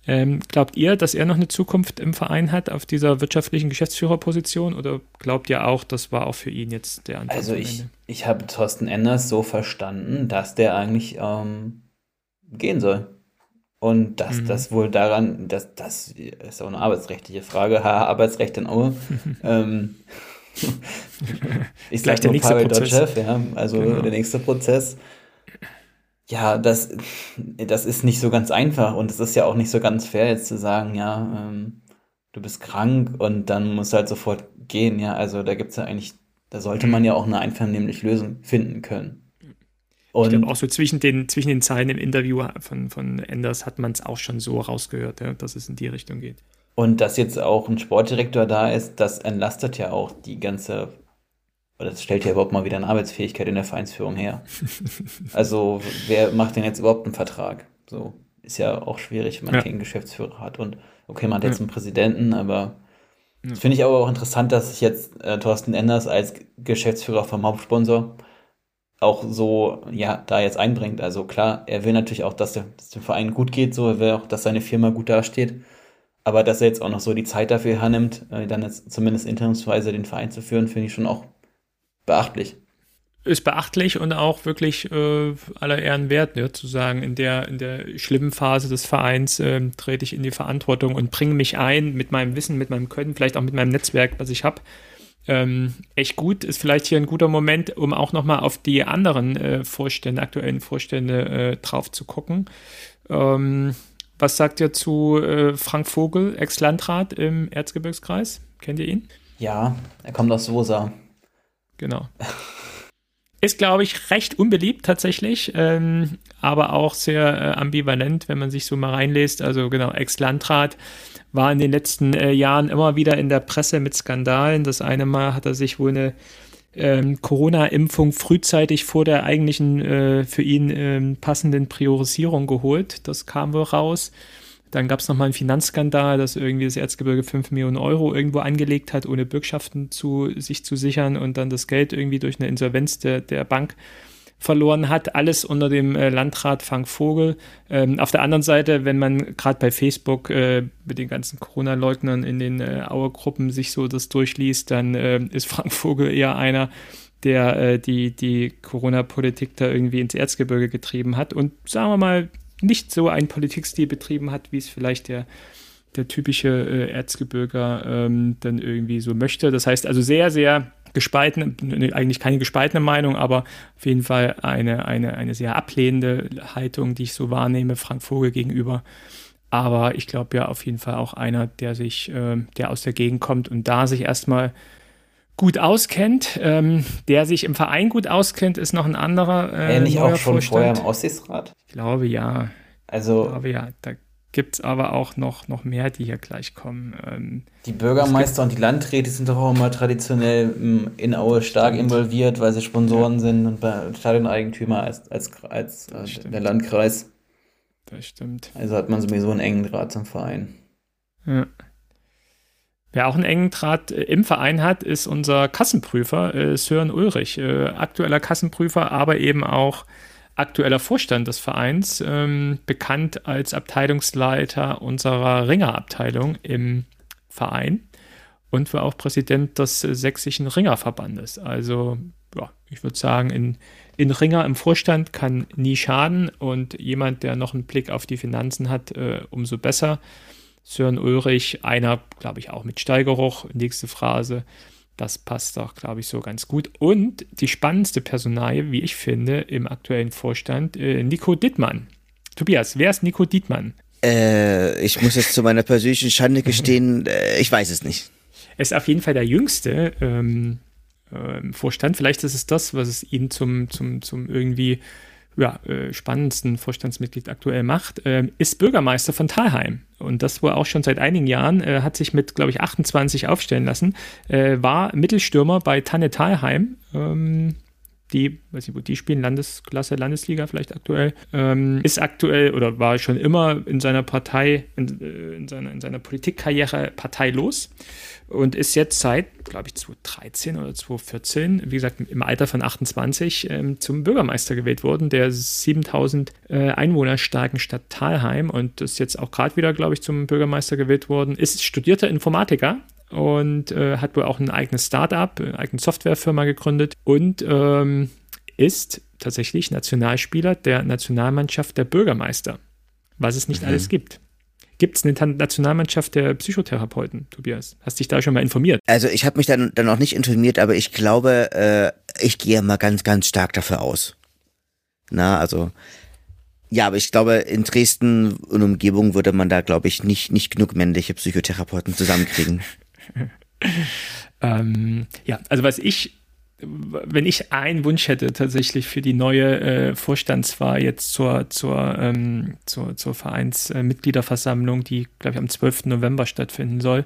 Ähm, glaubt ihr, dass er noch eine Zukunft im Verein hat auf dieser wirtschaftlichen Geschäftsführerposition oder glaubt ihr auch, das war auch für ihn jetzt der Anfang? Also ich, ich habe Thorsten Enders so verstanden, dass der eigentlich ähm, gehen soll. Und dass mhm. das wohl daran, dass das ist auch eine arbeitsrechtliche Frage, ha, Arbeitsrecht in Aue. ähm, ich sage nur Pavel Dotschew, ja, also genau. der nächste Prozess. Ja, das, das ist nicht so ganz einfach und es ist ja auch nicht so ganz fair, jetzt zu sagen, ja, ähm, du bist krank und dann musst du halt sofort gehen, ja. Also da gibt es ja eigentlich, da sollte man ja auch eine einvernehmliche Lösung finden können. Und ich glaube auch so zwischen den, zwischen den Zeilen im Interview von, von Enders hat man es auch schon so rausgehört, ja, dass es in die Richtung geht. Und dass jetzt auch ein Sportdirektor da ist, das entlastet ja auch die ganze das stellt ja überhaupt mal wieder eine Arbeitsfähigkeit in der Vereinsführung her. also, wer macht denn jetzt überhaupt einen Vertrag? So, ist ja auch schwierig, wenn man ja. keinen Geschäftsführer hat. Und okay, man hat jetzt ja. einen Präsidenten, aber ja. finde ich aber auch interessant, dass sich jetzt äh, Thorsten Enders als Geschäftsführer vom Hauptsponsor auch so, ja, da jetzt einbringt. Also klar, er will natürlich auch, dass, der, dass dem Verein gut geht, so, er will auch, dass seine Firma gut dasteht. Aber dass er jetzt auch noch so die Zeit dafür hernimmt, äh, dann jetzt zumindest interimsweise den Verein zu führen, finde ich schon auch beachtlich. Ist beachtlich und auch wirklich äh, aller Ehren wert, ne, zu sagen, in der, in der schlimmen Phase des Vereins äh, trete ich in die Verantwortung und bringe mich ein mit meinem Wissen, mit meinem Können, vielleicht auch mit meinem Netzwerk, was ich habe. Ähm, echt gut, ist vielleicht hier ein guter Moment, um auch nochmal auf die anderen äh, Vorstände, aktuellen Vorstände äh, drauf zu gucken. Ähm, was sagt ihr zu äh, Frank Vogel, Ex-Landrat im Erzgebirgskreis? Kennt ihr ihn? Ja, er kommt aus Sosa. Genau. Ist, glaube ich, recht unbeliebt tatsächlich, ähm, aber auch sehr äh, ambivalent, wenn man sich so mal reinlässt. Also genau, Ex-Landrat war in den letzten äh, Jahren immer wieder in der Presse mit Skandalen. Das eine Mal hat er sich wohl eine ähm, Corona-Impfung frühzeitig vor der eigentlichen äh, für ihn ähm, passenden Priorisierung geholt. Das kam wohl raus. Dann gab es nochmal einen Finanzskandal, dass irgendwie das Erzgebirge 5 Millionen Euro irgendwo angelegt hat, ohne Bürgschaften zu sich zu sichern und dann das Geld irgendwie durch eine Insolvenz der, der Bank verloren hat. Alles unter dem äh, Landrat Frank Vogel. Ähm, auf der anderen Seite, wenn man gerade bei Facebook äh, mit den ganzen Corona-Leugnern in den äh, Auer-Gruppen sich so das durchliest, dann äh, ist Frank Vogel eher einer, der äh, die, die Corona-Politik da irgendwie ins Erzgebirge getrieben hat. Und sagen wir mal, nicht so einen Politikstil betrieben hat, wie es vielleicht der, der typische äh, Erzgebirger ähm, dann irgendwie so möchte. Das heißt also sehr, sehr gespalten, eigentlich keine gespaltene Meinung, aber auf jeden Fall eine, eine, eine sehr ablehnende Haltung, die ich so wahrnehme, Frank Vogel gegenüber. Aber ich glaube ja auf jeden Fall auch einer, der sich, äh, der aus der Gegend kommt und da sich erstmal gut auskennt. Ähm, der sich im Verein gut auskennt, ist noch ein anderer. Äh, äh, nicht auch schon Vorstand. vorher im Aussichtsrat? Ich glaube ja. Also. Ich glaube ja. Da gibt es aber auch noch, noch mehr, die hier gleich kommen. Ähm, die Bürgermeister und die Landräte sind doch auch immer traditionell in Aue stark stimmt. involviert, weil sie Sponsoren ja. sind und bei Stadioneigentümer als, als, als äh, der Landkreis. Das stimmt. Also hat man sowieso einen engen Draht zum Verein. Ja. Wer auch einen engen Draht äh, im Verein hat, ist unser Kassenprüfer, äh, Sören Ulrich. Äh, aktueller Kassenprüfer, aber eben auch aktueller Vorstand des Vereins, ähm, bekannt als Abteilungsleiter unserer Ringerabteilung im Verein und war auch Präsident des sächsischen Ringerverbandes. Also, ja, ich würde sagen, in, in Ringer im Vorstand kann nie schaden und jemand, der noch einen Blick auf die Finanzen hat, äh, umso besser. Sören Ulrich, einer, glaube ich, auch mit Steigeruch, nächste Phrase. Das passt doch, glaube ich, so ganz gut. Und die spannendste Personalie, wie ich finde, im aktuellen Vorstand, äh, Nico Dittmann. Tobias, wer ist Nico Dittmann? Äh, ich muss jetzt zu meiner persönlichen Schande gestehen, äh, ich weiß es nicht. Er ist auf jeden Fall der Jüngste ähm, äh, im Vorstand. Vielleicht ist es das, was es ihn zum, zum, zum irgendwie ja, äh, spannendsten Vorstandsmitglied aktuell macht, äh, ist Bürgermeister von Talheim. Und das wohl auch schon seit einigen Jahren, äh, hat sich mit, glaube ich, 28 aufstellen lassen, äh, war Mittelstürmer bei Tanne Talheim. Ähm, die, weiß nicht, wo die spielen, Landesklasse, Landesliga vielleicht aktuell, ähm, ist aktuell oder war schon immer in seiner Partei, in, äh, in, seiner, in seiner Politikkarriere parteilos und ist jetzt seit, glaube ich, 2013 oder 2014, wie gesagt, im Alter von 28 ähm, zum Bürgermeister gewählt worden, der 7000 äh, Einwohner starken Stadt Talheim und ist jetzt auch gerade wieder, glaube ich, zum Bürgermeister gewählt worden, ist studierter Informatiker und äh, hat wohl auch ein eigenes Startup, eine eigene Softwarefirma gegründet und ähm, ist tatsächlich Nationalspieler der Nationalmannschaft der Bürgermeister, was es nicht mhm. alles gibt. Gibt es eine Nationalmannschaft der Psychotherapeuten, Tobias? Hast dich da schon mal informiert? Also ich habe mich dann, dann auch nicht informiert, aber ich glaube, äh, ich gehe mal ganz, ganz stark dafür aus. Na, also ja, aber ich glaube, in Dresden und Umgebung würde man da, glaube ich, nicht, nicht genug männliche Psychotherapeuten zusammenkriegen. ähm, ja, also was ich wenn ich einen Wunsch hätte tatsächlich für die neue äh, Vorstandswahl jetzt zur, zur, ähm, zur, zur Vereinsmitgliederversammlung, die, glaube ich, am 12. November stattfinden soll,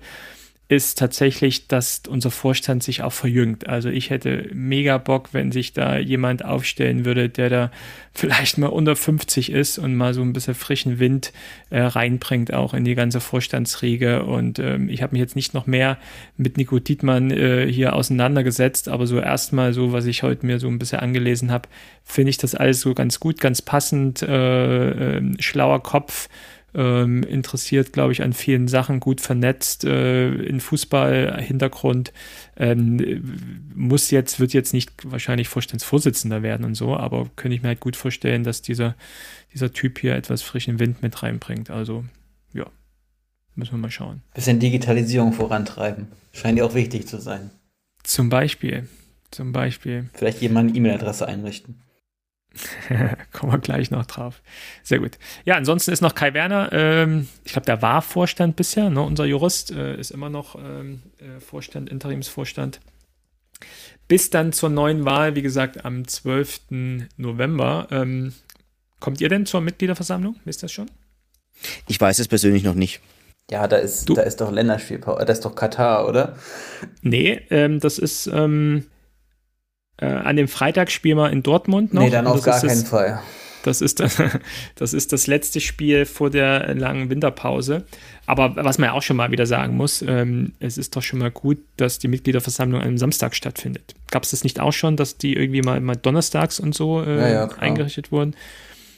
ist tatsächlich, dass unser Vorstand sich auch verjüngt. Also ich hätte mega Bock, wenn sich da jemand aufstellen würde, der da vielleicht mal unter 50 ist und mal so ein bisschen frischen Wind äh, reinbringt, auch in die ganze Vorstandsriege. Und ähm, ich habe mich jetzt nicht noch mehr mit Nico Dietmann äh, hier auseinandergesetzt, aber so erstmal so, was ich heute mir so ein bisschen angelesen habe, finde ich das alles so ganz gut, ganz passend, äh, ähm, schlauer Kopf ähm, interessiert, glaube ich, an vielen Sachen, gut vernetzt, äh, in Fußball-Hintergrund, ähm, muss jetzt, wird jetzt nicht wahrscheinlich Vorstandsvorsitzender werden und so, aber könnte ich mir halt gut vorstellen, dass dieser, dieser Typ hier etwas frischen Wind mit reinbringt. Also, ja, müssen wir mal schauen. Bisschen Digitalisierung vorantreiben. Scheint ja auch wichtig zu sein. Zum Beispiel. Zum Beispiel. Vielleicht jemand E-Mail-Adresse einrichten. Kommen wir gleich noch drauf. Sehr gut. Ja, ansonsten ist noch Kai Werner. Ähm, ich glaube, der war Vorstand bisher. Ne? Unser Jurist äh, ist immer noch ähm, äh, Vorstand, Interimsvorstand. Bis dann zur neuen Wahl, wie gesagt, am 12. November. Ähm, kommt ihr denn zur Mitgliederversammlung? Wisst ihr das schon? Ich weiß es persönlich noch nicht. Ja, da ist, da ist doch Länderspielpause, da ist doch Katar, oder? Nee, ähm, das ist ähm, äh, an dem Freitag spielen wir in Dortmund noch. Nee, dann auf gar keinen das, Fall. Das ist das, das ist das letzte Spiel vor der langen Winterpause. Aber was man ja auch schon mal wieder sagen muss, ähm, es ist doch schon mal gut, dass die Mitgliederversammlung am Samstag stattfindet. Gab es das nicht auch schon, dass die irgendwie mal, mal donnerstags und so äh, ja, ja, eingerichtet wurden?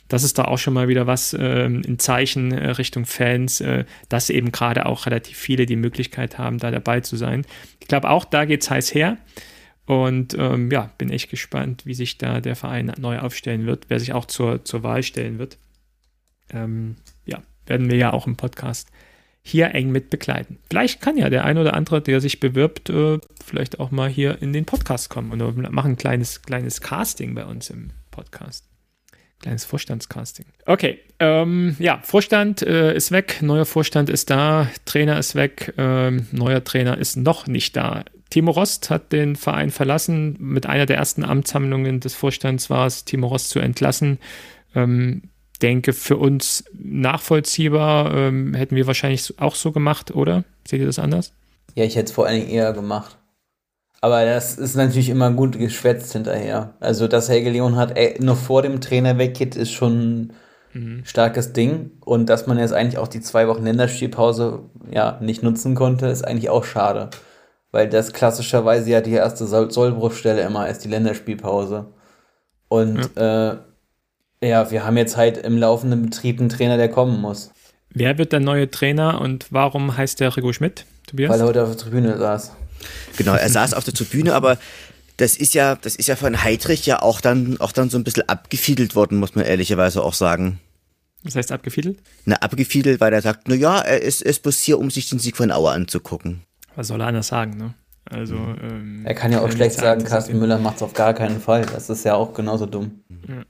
Das ist da auch schon mal wieder was äh, in Zeichen äh, Richtung Fans, äh, dass eben gerade auch relativ viele die Möglichkeit haben, da dabei zu sein. Ich glaube, auch da geht es heiß her. Und ähm, ja, bin echt gespannt, wie sich da der Verein neu aufstellen wird, wer sich auch zur, zur Wahl stellen wird. Ähm, ja, werden wir ja auch im Podcast hier eng mit begleiten. Vielleicht kann ja der ein oder andere, der sich bewirbt, äh, vielleicht auch mal hier in den Podcast kommen und machen ein kleines, kleines Casting bei uns im Podcast. Kleines Vorstandscasting. Okay, ähm, ja, Vorstand äh, ist weg, neuer Vorstand ist da, Trainer ist weg, ähm, neuer Trainer ist noch nicht da. Timo Rost hat den Verein verlassen. Mit einer der ersten Amtshandlungen des Vorstands war es, Timo Rost zu entlassen. Ähm, denke, für uns nachvollziehbar ähm, hätten wir wahrscheinlich auch so gemacht, oder? Seht ihr das anders? Ja, ich hätte es vor allen Dingen eher gemacht. Aber das ist natürlich immer gut geschwätzt hinterher. Also, dass Helge Leon hat ey, noch vor dem Trainer weggeht, ist schon ein mhm. starkes Ding. Und dass man jetzt eigentlich auch die zwei Wochen Länderspielpause ja, nicht nutzen konnte, ist eigentlich auch schade weil das klassischerweise ja die erste Sollbruchstelle immer ist, die Länderspielpause. Und ja. äh, Ja, wir haben jetzt halt im laufenden Betrieb einen Trainer, der kommen muss. Wer wird der neue Trainer und warum heißt der Rigo Schmidt, Tobias? Weil er heute auf der Tribüne saß. Genau, er saß auf der Tribüne, aber das ist ja, das ist ja von Heidrich ja auch dann, auch dann so ein bisschen abgefiedelt worden, muss man ehrlicherweise auch sagen. Was heißt abgefiedelt? Na, abgefiedelt, weil er sagt, na ja, er ist, ist bloß hier, um sich den Sieg von Auer anzugucken. Was soll er anders sagen, ne? Also, ähm, er kann ja auch schlecht sagen, Carsten Müller macht es auf gar keinen Fall. Das ist ja auch genauso dumm. Ja.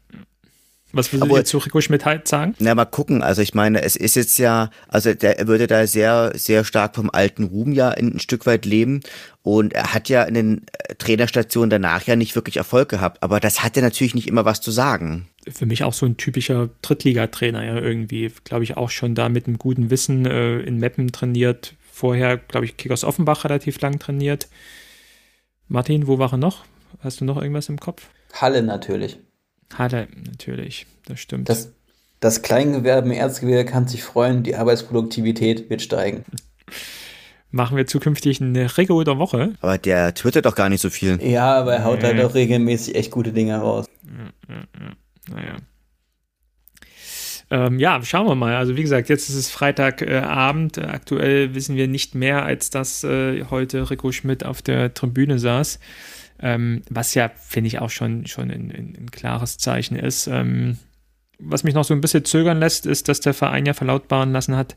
Was würdest du zu Rico Schmidt halt sagen? Na, mal gucken. Also ich meine, es ist jetzt ja, also der würde da sehr, sehr stark vom alten Ruhm ja ein Stück weit leben. Und er hat ja in den äh, Trainerstationen danach ja nicht wirklich Erfolg gehabt. Aber das hat ja natürlich nicht immer was zu sagen. Für mich auch so ein typischer Drittligatrainer ja irgendwie. Glaube ich auch schon da mit einem guten Wissen äh, in Meppen trainiert. Vorher, glaube ich, Kickers Offenbach relativ lang trainiert. Martin, wo war er noch? Hast du noch irgendwas im Kopf? Halle natürlich. Er natürlich, das stimmt. Das, das Kleingewerbe im Erzgebirge kann sich freuen, die Arbeitsproduktivität wird steigen. Machen wir zukünftig eine Rego der Woche. Aber der twittert doch gar nicht so viel. Ja, aber er haut nee. halt auch regelmäßig echt gute Dinge raus. Ja, ja, ja. Naja. Ähm, ja, schauen wir mal. Also wie gesagt, jetzt ist es Freitagabend. Äh, Aktuell wissen wir nicht mehr, als dass äh, heute Rico Schmidt auf der Tribüne saß. Ähm, was ja, finde ich, auch schon, schon ein, ein, ein klares Zeichen ist. Ähm, was mich noch so ein bisschen zögern lässt, ist, dass der Verein ja verlautbaren lassen hat,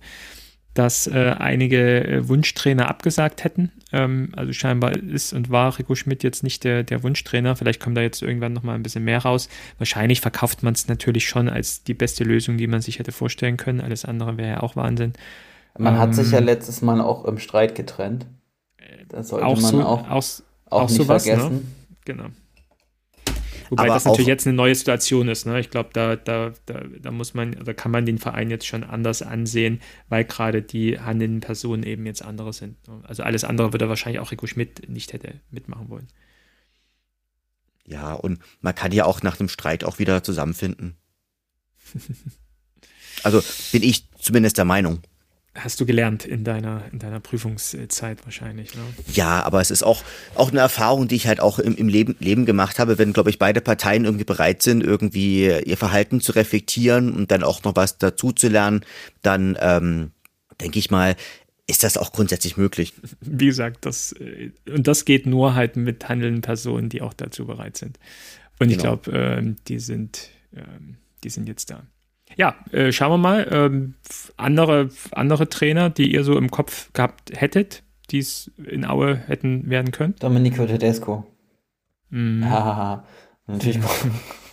dass äh, einige äh, Wunschtrainer abgesagt hätten. Ähm, also scheinbar ist und war Rico Schmidt jetzt nicht der, der Wunschtrainer. Vielleicht kommt da jetzt irgendwann noch mal ein bisschen mehr raus. Wahrscheinlich verkauft man es natürlich schon als die beste Lösung, die man sich hätte vorstellen können. Alles andere wäre ja auch Wahnsinn. Man ähm, hat sich ja ähm, letztes Mal auch im Streit getrennt. Das sollte auch man so, auch, auch auch, auch nicht sowas, ne? vergessen. Ne? Genau. Wobei Aber das natürlich jetzt eine neue Situation ist. Ne? Ich glaube, da, da, da, da muss man, da kann man den Verein jetzt schon anders ansehen, weil gerade die handelnden Personen eben jetzt andere sind. Ne? Also alles andere würde wahrscheinlich auch Rico Schmidt nicht hätte mitmachen wollen. Ja, und man kann ja auch nach dem Streit auch wieder zusammenfinden. also bin ich zumindest der Meinung hast du gelernt in deiner, in deiner Prüfungszeit wahrscheinlich. Ne? Ja, aber es ist auch, auch eine Erfahrung, die ich halt auch im, im Leben, Leben gemacht habe, wenn, glaube ich, beide Parteien irgendwie bereit sind, irgendwie ihr Verhalten zu reflektieren und dann auch noch was dazu zu lernen, dann ähm, denke ich mal, ist das auch grundsätzlich möglich. Wie gesagt, das, äh, und das geht nur halt mit handelnden Personen, die auch dazu bereit sind. Und genau. ich glaube, äh, die sind, äh, die sind jetzt da ja, äh, schauen wir mal. Ähm, andere, andere Trainer, die ihr so im Kopf gehabt hättet, die es in Aue hätten werden können? Domenico Tedesco. Mm. Hahaha. Natürlich.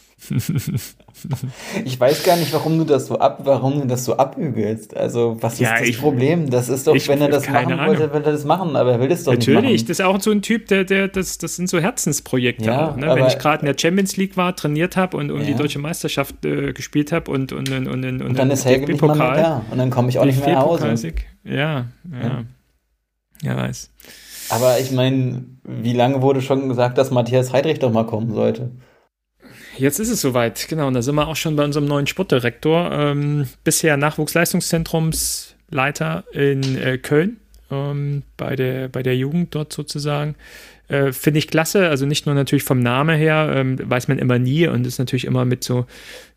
ich weiß gar nicht, warum du das so ab, warum du das so abügelst. Also, was ist ja, das ich, Problem? Das ist doch, ich, wenn er das machen Ahnung. wollte, will er das machen, aber er will das doch Natürlich, nicht Natürlich, das ist auch so ein Typ, der, der, das, das sind so Herzensprojekte ja, auch, ne? Wenn ich gerade in der Champions League war, trainiert habe und um ja. die deutsche Meisterschaft äh, gespielt habe und, und, und, und, und, und dann ist Helge nicht mal mehr da. Und dann komme ich auch nicht mehr nach Hause. Ja, ja, ja. Ja, weiß. Aber ich meine, wie lange wurde schon gesagt, dass Matthias Heidrich doch mal kommen sollte? Jetzt ist es soweit, genau. Und da sind wir auch schon bei unserem neuen Sportdirektor. Ähm, bisher Nachwuchsleistungszentrumsleiter in äh, Köln, ähm, bei, der, bei der Jugend dort sozusagen. Äh, Finde ich klasse, also nicht nur natürlich vom Namen her, ähm, weiß man immer nie und ist natürlich immer mit so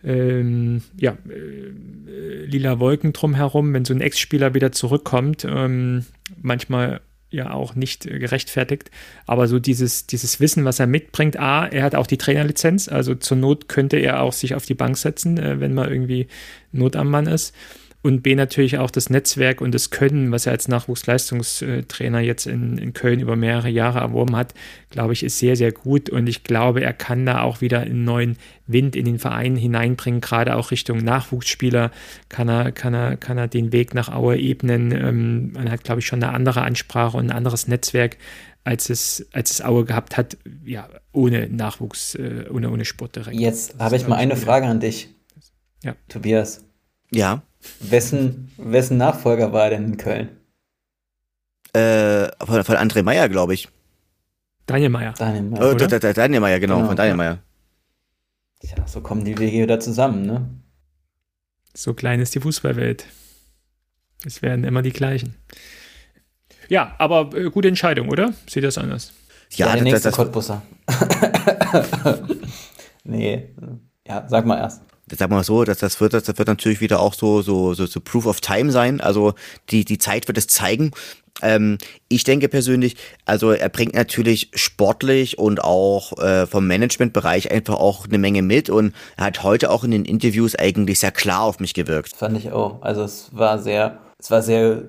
ähm, ja, äh, lila Wolken drumherum, wenn so ein Ex-Spieler wieder zurückkommt. Ähm, manchmal ja auch nicht äh, gerechtfertigt. Aber so dieses, dieses Wissen, was er mitbringt, A, er hat auch die Trainerlizenz, also zur Not könnte er auch sich auf die Bank setzen, äh, wenn mal irgendwie Not am Mann ist und B natürlich auch das Netzwerk und das Können, was er als Nachwuchsleistungstrainer jetzt in, in Köln über mehrere Jahre erworben hat, glaube ich, ist sehr, sehr gut und ich glaube, er kann da auch wieder einen neuen Wind in den Verein hineinbringen, gerade auch Richtung Nachwuchsspieler kann er, kann er, kann er den Weg nach Aue ebnen. Ähm, man hat, glaube ich, schon eine andere Ansprache und ein anderes Netzwerk, als es, als es Aue gehabt hat, ja, ohne Nachwuchs, äh, ohne, ohne Sportdirektor. Jetzt habe ich mal eine Frage an dich. Ja. Tobias. Ja. Wessen, wessen Nachfolger war er denn in Köln? Äh, von, von André Meyer, glaube ich. Daniel Meyer. Daniel Meyer, oh, Daniel Meyer genau, genau, von Daniel Meyer. Tja, so kommen die Wege wieder zusammen, ne? So klein ist die Fußballwelt. Es werden immer die gleichen. Ja, aber äh, gute Entscheidung, oder? Sieht das anders? Ja, ja der nächste Cottbusser. nee, ja, sag mal erst. Sag mal so, dass das wird, das wird natürlich wieder auch so, so, so, so Proof of Time sein. Also die, die Zeit wird es zeigen. Ähm, ich denke persönlich, also er bringt natürlich sportlich und auch äh, vom Managementbereich einfach auch eine Menge mit und er hat heute auch in den Interviews eigentlich sehr klar auf mich gewirkt. Fand ich auch. Also es war sehr, es war sehr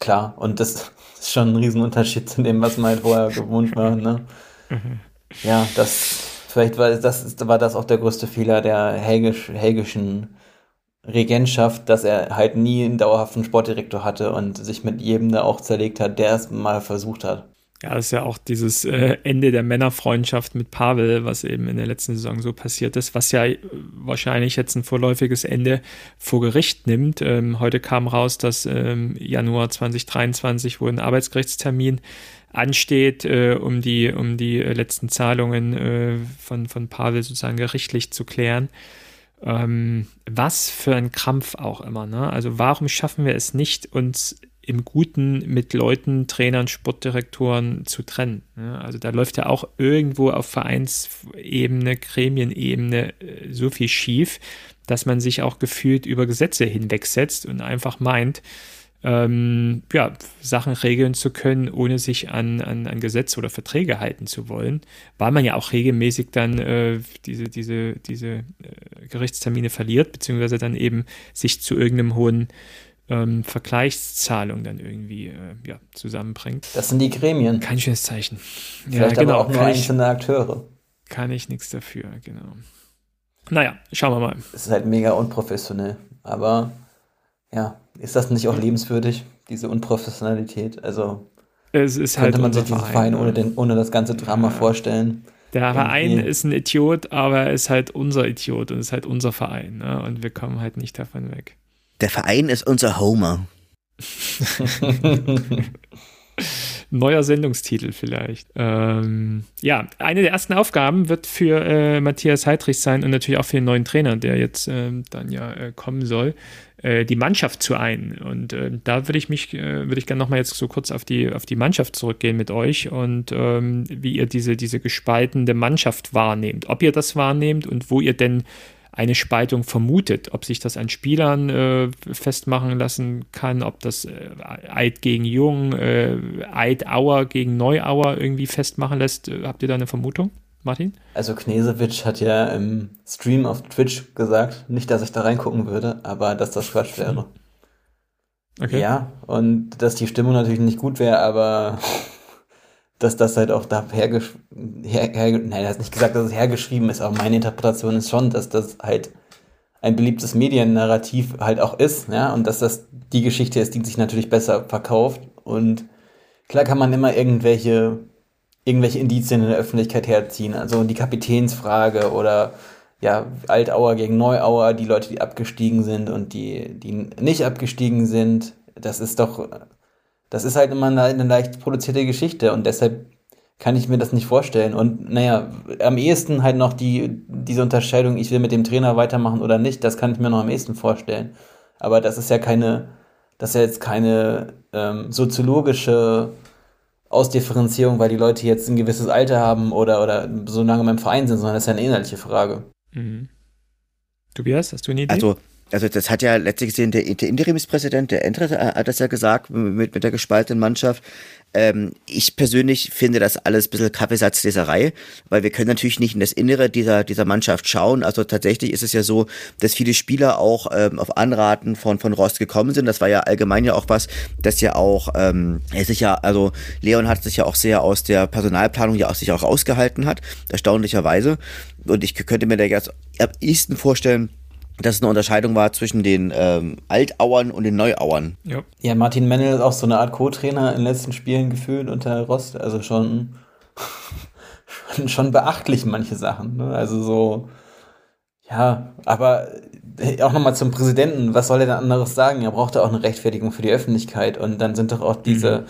klar und das ist schon ein Riesenunterschied zu dem, was man halt vorher gewohnt war. Ne? Mhm. Ja, das vielleicht war das, war das auch der größte Fehler der Helgisch, Helgischen Regentschaft, dass er halt nie einen dauerhaften Sportdirektor hatte und sich mit jedem da auch zerlegt hat, der es mal versucht hat. Ja, das ist ja auch dieses äh, Ende der Männerfreundschaft mit Pavel, was eben in der letzten Saison so passiert ist, was ja wahrscheinlich jetzt ein vorläufiges Ende vor Gericht nimmt. Ähm, heute kam raus, dass ähm, Januar 2023 wohl ein Arbeitsgerichtstermin ansteht, äh, um die, um die letzten Zahlungen äh, von, von Pavel sozusagen gerichtlich zu klären. Ähm, was für ein Krampf auch immer. Ne? Also warum schaffen wir es nicht, uns im Guten mit Leuten, Trainern, Sportdirektoren zu trennen? Ne? Also da läuft ja auch irgendwo auf Vereinsebene, Gremienebene äh, so viel schief, dass man sich auch gefühlt über Gesetze hinwegsetzt und einfach meint, ähm, ja, Sachen regeln zu können, ohne sich an, an, an Gesetze oder Verträge halten zu wollen, weil man ja auch regelmäßig dann äh, diese, diese, diese äh, Gerichtstermine verliert, beziehungsweise dann eben sich zu irgendeinem hohen ähm, Vergleichszahlung dann irgendwie äh, ja, zusammenbringt. Das sind die Gremien. Kein schönes Zeichen. Vielleicht ja, genau. aber auch nur einzelne Akteure. Kann ich nichts dafür, genau. Naja, schauen wir mal. Es ist halt mega unprofessionell, aber ja, ist das nicht auch lebenswürdig, diese Unprofessionalität? Also es ist könnte halt man sich diesen Verein, Verein ohne, den, ohne das ganze Drama ja. vorstellen. Der Verein ist ein Idiot, aber er ist halt unser Idiot und ist halt unser Verein. Ne? Und wir kommen halt nicht davon weg. Der Verein ist unser Homer. Neuer Sendungstitel vielleicht. Ähm, ja, eine der ersten Aufgaben wird für äh, Matthias Heidrich sein und natürlich auch für den neuen Trainer, der jetzt ähm, dann ja äh, kommen soll, äh, die Mannschaft zu ein. Und äh, da würde ich mich, äh, würde ich gerne nochmal jetzt so kurz auf die, auf die Mannschaft zurückgehen mit euch und ähm, wie ihr diese, diese gespaltene Mannschaft wahrnehmt. Ob ihr das wahrnehmt und wo ihr denn eine Spaltung vermutet, ob sich das an Spielern äh, festmachen lassen kann, ob das äh, Eid gegen Jung, äh, Eid Auer gegen Neuauer irgendwie festmachen lässt. Habt ihr da eine Vermutung? Martin? Also Knesewitsch hat ja im Stream auf Twitch gesagt, nicht, dass ich da reingucken würde, aber dass das Quatsch wäre. Okay. Ja, und dass die Stimmung natürlich nicht gut wäre, aber dass das halt auch da hergeschrieben, her, her, nein, er hat nicht gesagt, dass es hergeschrieben ist, aber meine Interpretation ist schon, dass das halt ein beliebtes Mediennarrativ halt auch ist, ja, und dass das die Geschichte ist, die sich natürlich besser verkauft und klar kann man immer irgendwelche irgendwelche Indizien in der Öffentlichkeit herziehen. Also die Kapitänsfrage oder ja, Altauer gegen Neuauer, die Leute, die abgestiegen sind und die, die nicht abgestiegen sind. Das ist doch, das ist halt immer eine, eine leicht produzierte Geschichte und deshalb kann ich mir das nicht vorstellen. Und naja, am ehesten halt noch die, diese Unterscheidung, ich will mit dem Trainer weitermachen oder nicht, das kann ich mir noch am ehesten vorstellen. Aber das ist ja keine, das ist ja jetzt keine ähm, soziologische Ausdifferenzierung, weil die Leute jetzt ein gewisses Alter haben oder, oder so lange beim Verein sind, sondern das ist ja eine inhaltliche Frage. Mhm. Tobias, hast du eine Idee? Also, also das hat ja letztlich gesehen der, Interimspräsident, der Endre, hat das ja gesagt mit, mit der gespaltenen Mannschaft. Ähm, ich persönlich finde das alles ein bisschen Kaffeesatzleserei, weil wir können natürlich nicht in das Innere dieser, dieser Mannschaft schauen. Also tatsächlich ist es ja so, dass viele Spieler auch ähm, auf Anraten von, von Rost gekommen sind. Das war ja allgemein ja auch was, das ja auch, ähm, er sich ja, also Leon hat sich ja auch sehr aus der Personalplanung ja auch sich auch rausgehalten hat, erstaunlicherweise. Und ich könnte mir da jetzt am ehesten vorstellen, dass es eine Unterscheidung war zwischen den ähm, Altauern und den Neuauern. Ja. ja, Martin Mennel ist auch so eine Art Co-Trainer in den letzten Spielen gefühlt unter Rost. Also schon, schon, beachtlich manche Sachen. Ne? Also so, ja, aber äh, auch nochmal zum Präsidenten. Was soll er denn anderes sagen? Er braucht ja auch eine Rechtfertigung für die Öffentlichkeit. Und dann sind doch auch diese, mhm.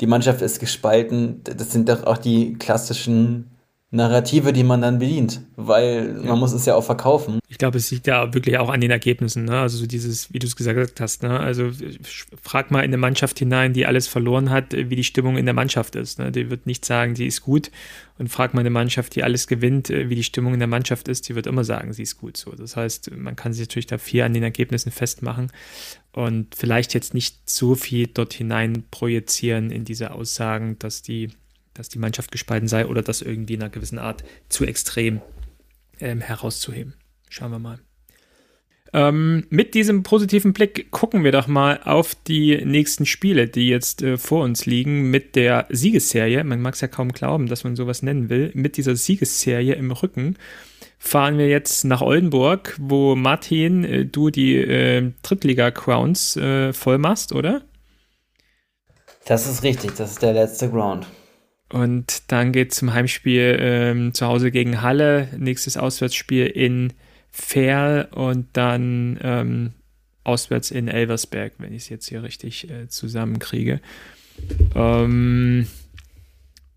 die Mannschaft ist gespalten. Das sind doch auch die klassischen Narrative, die man dann bedient, weil man muss es ja auch verkaufen. Ich glaube, es liegt ja wirklich auch an den Ergebnissen. Ne? Also so dieses, wie du es gesagt hast, ne? also frag mal in eine Mannschaft hinein, die alles verloren hat, wie die Stimmung in der Mannschaft ist. Ne? Die wird nicht sagen, sie ist gut. Und frag mal eine Mannschaft, die alles gewinnt, wie die Stimmung in der Mannschaft ist, die wird immer sagen, sie ist gut. So, das heißt, man kann sich natürlich da viel an den Ergebnissen festmachen und vielleicht jetzt nicht so viel dort hinein projizieren in diese Aussagen, dass die dass die Mannschaft gespalten sei oder das irgendwie in einer gewissen Art zu extrem ähm, herauszuheben. Schauen wir mal. Ähm, mit diesem positiven Blick gucken wir doch mal auf die nächsten Spiele, die jetzt äh, vor uns liegen, mit der Siegesserie. Man mag es ja kaum glauben, dass man sowas nennen will. Mit dieser Siegesserie im Rücken fahren wir jetzt nach Oldenburg, wo Martin, äh, du die äh, Drittliga-Crowns äh, voll machst, oder? Das ist richtig, das ist der letzte Ground. Und dann geht es zum Heimspiel ähm, zu Hause gegen Halle, nächstes Auswärtsspiel in Ferl und dann ähm, auswärts in Elversberg, wenn ich es jetzt hier richtig äh, zusammenkriege. Ähm,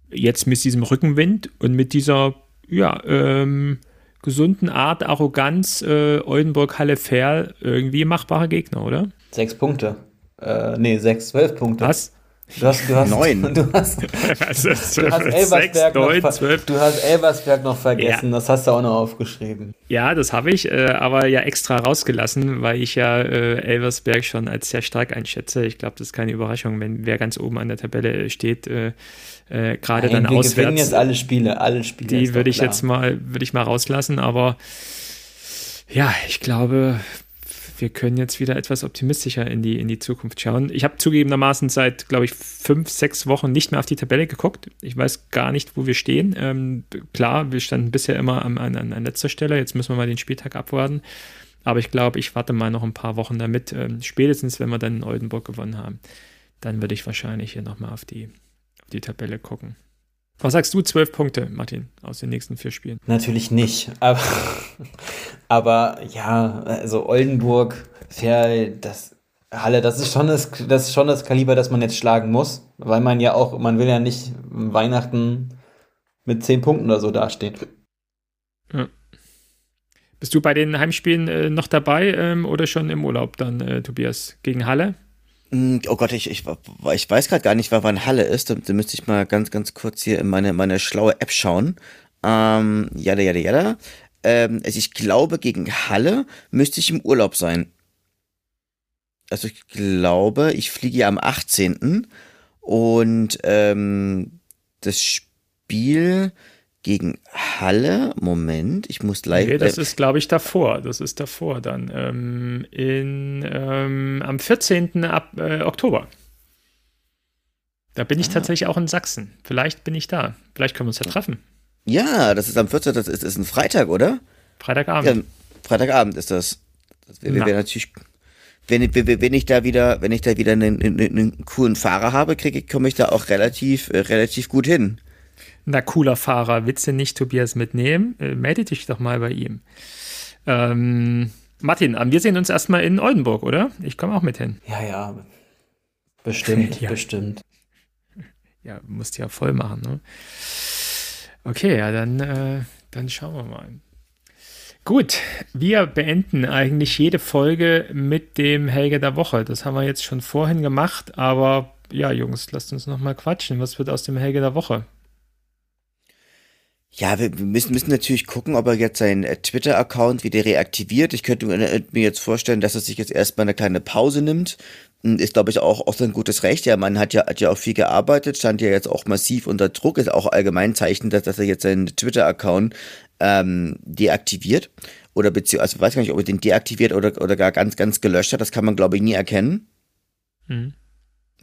jetzt mit diesem Rückenwind und mit dieser ja, ähm, gesunden Art, Arroganz, äh, Oldenburg, Halle, Ferl, irgendwie machbare Gegner, oder? Sechs Punkte. Äh, nee, sechs, zwölf Punkte. Was? Du hast, du hast, Neun. Du hast, Also du hast Elversberg, sechs, neun, noch, zwölf. ver- du hast Elversberg noch vergessen, Ja. das hast du auch noch aufgeschrieben. Ja, das habe ich, äh, aber ja extra rausgelassen, weil ich ja äh, Elversberg schon als sehr stark einschätze. Ich glaube, das ist keine Überraschung, wenn wer ganz oben an der Tabelle steht, äh, äh, gerade dann Nein, wir gewinnen auswärts. jetzt alle Spiele, alle Spiele. die würde ich klar. jetzt mal, würde ich mal rauslassen, aber ja, ich glaube, wir können jetzt wieder etwas optimistischer in die, in die Zukunft schauen. Ich habe zugegebenermaßen seit, glaube ich, fünf, sechs Wochen nicht mehr auf die Tabelle geguckt. Ich weiß gar nicht, wo wir stehen. Ähm, klar, wir standen bisher immer an, an, an letzter Stelle. Jetzt müssen wir mal den Spieltag abwarten. Aber ich glaube, ich warte mal noch ein paar Wochen damit. Ähm, spätestens, wenn wir dann in Oldenburg gewonnen haben, dann würde ich wahrscheinlich hier nochmal auf die, auf die Tabelle gucken. Was sagst du? Zwölf Punkte, Martin, aus den nächsten vier Spielen. Natürlich nicht, aber, aber ja, also Oldenburg, Ferl, das Halle, das ist schon das, das ist schon das Kaliber, das man jetzt schlagen muss, weil man ja auch, man will ja nicht Weihnachten mit zehn Punkten oder so dastehen. Bist du bei den Heimspielen äh, noch dabei ähm, oder schon im Urlaub dann, äh, Tobias? Gegen Halle? Mm, Oh Gott, ich, ich, ich weiß gerade gar nicht, wann Halle ist. Da, da müsste ich mal ganz, ganz kurz hier in meine, meine schlaue App schauen. Ähm, jada, jada, jada. Ähm, also ich glaube, gegen Halle müsste ich im Urlaub sein. Also ich glaube, ich fliege ja am 18. Und ähm, das Spiel gegen Halle, Moment, ich muss live. Nee, das äh, ist, glaube ich, davor. Das ist davor dann. Ähm, in, ähm, am 14. Ab, äh, Oktober. Da bin ich Ah. tatsächlich auch in Sachsen. Vielleicht bin ich da. Vielleicht können wir uns ja treffen. ja, das ist am 14. Das ist, ist ein Freitag, oder? Freitagabend. Ja, Freitagabend ist das. Das wäre Na. wär natürlich. Wenn, ich- wenn ich da wieder, wenn ich da wieder einen, einen, einen coolen Fahrer habe, kriege ich, komme ich da auch relativ, äh, relativ gut hin. Na, cooler Fahrer. Willst du nicht Tobias mitnehmen? Äh, melde dich doch mal bei ihm. Ähm, Martin, ähm, wir sehen uns erstmal in Oldenburg, oder? Ich komme auch mit hin. Ja, ja, bestimmt, Ja. bestimmt. Ja, musst ja voll machen, ne? Okay, ja, dann, äh, dann schauen wir mal. Gut, wir beenden eigentlich jede Folge mit dem Helge der Woche. Das haben wir jetzt schon vorhin gemacht, aber ja, Jungs, lasst uns noch mal quatschen. Was wird aus dem Helge der Woche? Ja, wir müssen, müssen natürlich gucken, ob er jetzt seinen äh, Twitter-Account wieder reaktiviert. Ich könnte mir, äh, mir jetzt vorstellen, dass er sich jetzt erstmal eine kleine Pause nimmt. Hm, Ist, glaube ich, auch, auch sein gutes Recht. Der Mann hat ja, hat ja auch viel gearbeitet, stand ja jetzt auch massiv unter Druck. Ist auch allgemein Zeichen, dass, dass er jetzt seinen Twitter-Account ähm, deaktiviert. Oder beziehungsweise, also, weiß gar nicht, ob er den deaktiviert oder, oder gar ganz, ganz gelöscht hat. Das kann man, glaube ich, nie erkennen. Hm.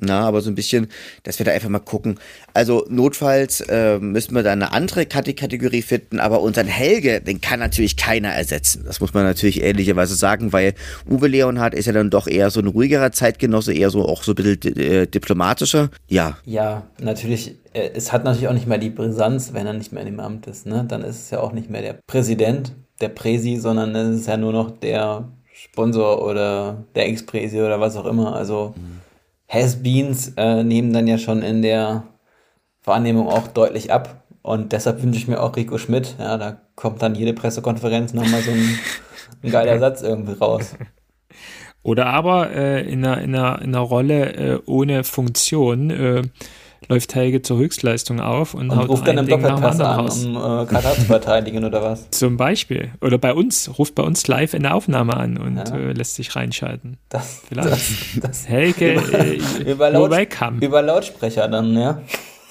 Na, aber so ein bisschen, dass wir da einfach mal gucken. Also notfalls äh, müssen wir da eine andere Kate- Kategorie finden, aber unseren Helge, den kann natürlich keiner ersetzen. Das muss man natürlich ehrlicherweise sagen, weil Uwe Leonhardt ist ja dann doch eher so ein ruhigerer Zeitgenosse, eher so auch so ein bisschen äh, diplomatischer. Ja, Ja, natürlich, äh, es hat natürlich auch nicht mehr die Brisanz, wenn er nicht mehr in dem Amt ist, ne? Dann ist es ja auch nicht mehr der Präsident, der Präsi, sondern es ist ja nur noch der Sponsor oder der Ex-Präsi oder was auch immer. Also Has-Beens äh, nehmen dann ja schon in der Wahrnehmung auch deutlich ab. Und deshalb wünsche ich mir auch Rico Schmidt. Ja, da kommt dann jede Pressekonferenz nochmal so ein, ein geiler Satz irgendwie raus. Oder aber äh, in, einer, in, einer, in einer Rolle äh, ohne Funktion äh, läuft Helge zur Höchstleistung auf und, und haut ruft dann im Doppelpass an, raus. um äh, Katar zu verteidigen oder was? Zum Beispiel. Oder bei uns, ruft bei uns live in der Aufnahme an und ja. äh, lässt sich reinschalten. Das, Vielleicht. Das, das Helge, über, äh, über, Laut, welcome. über Lautsprecher dann, ja.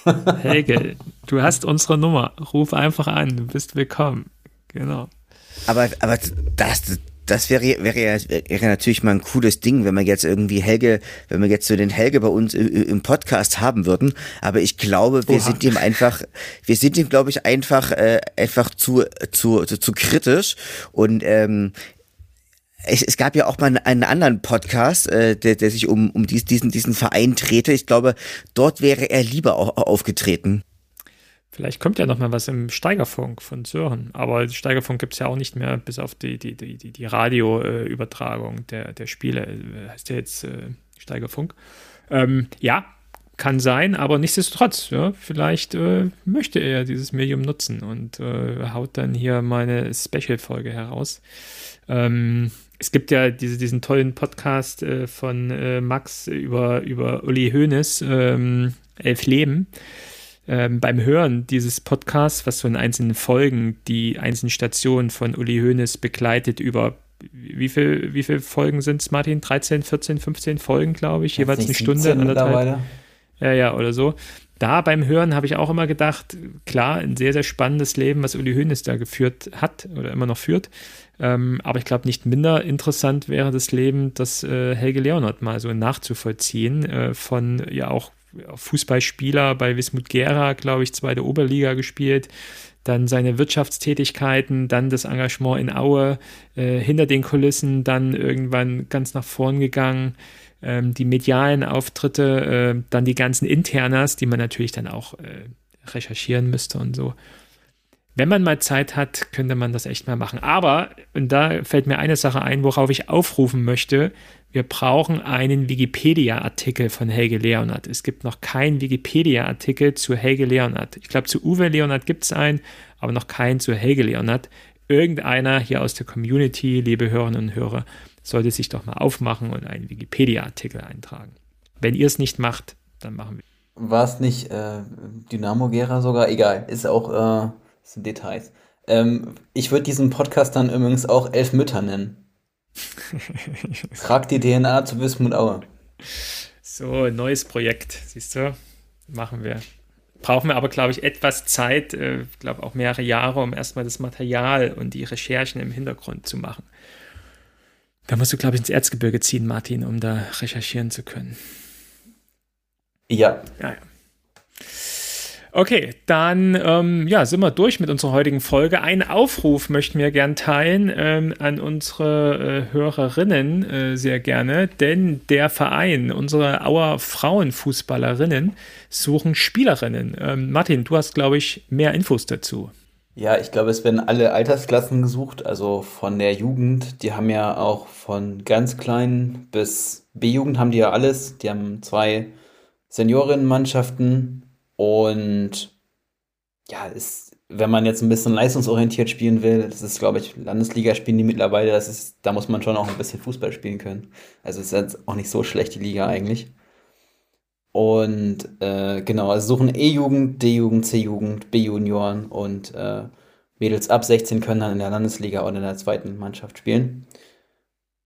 Helge, du hast unsere Nummer. Ruf einfach an, du bist willkommen. Genau. Aber, aber das, das wäre, wäre, ja, wäre natürlich mal ein cooles Ding, wenn wir jetzt irgendwie Helge, wenn wir jetzt so den Helge bei uns im Podcast haben würden. Aber ich glaube, wir Oha. sind ihm einfach, wir sind ihm, glaube ich, einfach, äh, einfach zu, zu, zu, zu kritisch. Und ähm, es, es gab ja auch mal einen anderen Podcast, äh, der, der sich um, um dies, diesen, diesen Verein drehte. Ich glaube, dort wäre er lieber aufgetreten. Vielleicht kommt ja noch mal was im Steigerfunk von Sören. Aber Steigerfunk gibt es ja auch nicht mehr, bis auf die, die, die, die, Radioübertragung der, der Spiele. Äh, heißt ja jetzt äh, Steigerfunk. Ähm, ja, kann sein, aber nichtsdestotrotz, ja, vielleicht äh, möchte er dieses Medium nutzen und äh, haut dann hier meine Special-Folge heraus. Ähm, es gibt ja diese, diesen tollen Podcast äh, von äh, Max über, über Uli Hoeneß, ähm, Elf Leben ähm, beim Hören dieses Podcasts, was so in einzelnen Folgen die einzelnen Stationen von Uli Hoeneß begleitet über wie viele wie viel Folgen sind es, Martin? 13, 14, 15 Folgen, glaube ich, jeweils eine Stunde, anderthalb. Ja, ja, oder so. Da beim Hören habe ich auch immer gedacht, klar, ein sehr, sehr spannendes Leben, was Uli Hoeneß da geführt hat oder immer noch führt. Ähm, aber ich glaube, nicht minder interessant wäre das Leben, das äh, Helge Leonard mal so nachzuvollziehen, äh, von ja auch Fußballspieler bei Wismut Gera, glaube ich, zweite Oberliga gespielt. Dann seine Wirtschaftstätigkeiten, dann das Engagement in Aue, äh, hinter den Kulissen, dann irgendwann ganz nach vorn gegangen, ähm, die medialen Auftritte, äh, dann die ganzen Internas, die man natürlich dann auch äh, recherchieren müsste und so. Wenn man mal Zeit hat, könnte man das echt mal machen. Aber, und da fällt mir eine Sache ein, worauf ich aufrufen möchte, wir brauchen einen Wikipedia-Artikel von Helge Leonard. Es gibt noch keinen Wikipedia-Artikel zu Helge Leonard. Ich glaube, zu Uwe Leonard gibt es einen, aber noch keinen zu Helge Leonard. Irgendeiner hier aus der Community, liebe Hörerinnen und Hörer, sollte sich doch mal aufmachen und einen Wikipedia-Artikel eintragen. Wenn ihr es nicht macht, dann machen wir. War es nicht äh, Dynamo Gera sogar? Egal, ist auch äh, sind Details. Ähm, ich würde diesen Podcast dann übrigens auch Elf Mütter nennen. Trag die DNA zu Wismut Aue. So, neues Projekt, siehst du? Machen wir. Brauchen wir aber, glaube ich, etwas Zeit, äh, ich äh, glaube auch mehrere Jahre, um erstmal das Material und die Recherchen im Hintergrund zu machen. Da musst du, glaube ich, ins Erzgebirge ziehen, Martin, um da recherchieren zu können. Ja. Ja, ja. Okay, dann ähm, ja, sind wir durch mit unserer heutigen Folge. Einen Aufruf möchten wir gern teilen ähm, an unsere äh, Hörerinnen äh, sehr gerne, denn der Verein, unsere Auer Frauenfußballerinnen, suchen Spielerinnen. Ähm, Martin, du hast, glaube ich, mehr Infos dazu. Ja, ich glaube, es werden alle Altersklassen gesucht, also von der Jugend. Die haben ja auch von ganz klein bis B-Jugend haben die ja alles. Die haben zwei Seniorinnenmannschaften und ja, ist, wenn man jetzt ein bisschen leistungsorientiert spielen will, das ist, glaube ich, Landesliga spielen die mittlerweile, das ist, da muss man schon auch ein bisschen Fußball spielen können. Also ist jetzt auch nicht so schlecht, die Liga eigentlich. Und äh, genau, also suchen E-Jugend, D-Jugend, C-Jugend, B-Junioren und äh, Mädels ab 16 können dann in der Landesliga oder in der zweiten Mannschaft spielen.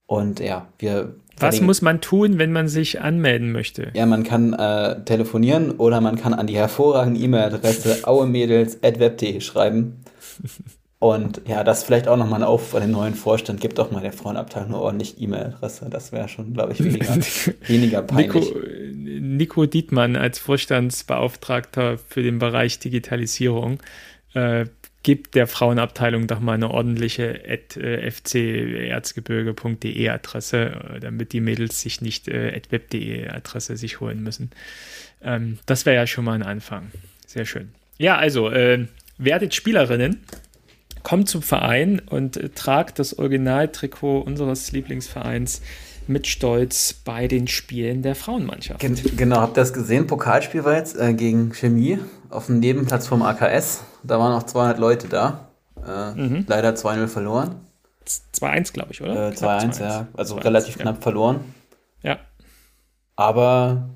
Und ja, wir was muss man tun, wenn man sich anmelden möchte? Ja, man kann äh, telefonieren oder man kann an die hervorragende E-Mail-Adresse auemädels.web.de schreiben. Und ja, das vielleicht auch nochmal ein Auf an den neuen Vorstand. Gibt doch mal der Frauenabteilung eine ordentliche E-Mail-Adresse. Das wäre schon, glaube ich, weniger, weniger peinlich. Nico, Nico Dietmann als Vorstandsbeauftragter für den Bereich Digitalisierung äh, gibt der Frauenabteilung doch mal eine ordentliche äh, fcerzgebirge.de Adresse, äh, damit die Mädels sich nicht äh, web.de Adresse sich holen müssen. Ähm, das wäre ja schon mal ein Anfang. Sehr schön. Ja, also äh, werdet Spielerinnen, kommt zum Verein und äh, tragt das Originaltrikot unseres Lieblingsvereins mit Stolz bei den Spielen der Frauenmannschaft. Gen genau, habt ihr das gesehen? Pokalspiel war jetzt äh, gegen Chemie auf dem Nebenplatz vom AKS. Da waren auch 200 Leute da. Äh, mhm. Leider 2-0 verloren. 2-1, glaube ich, oder? Äh, 2-1, ja. Also relativ ja. knapp verloren. Ja. Aber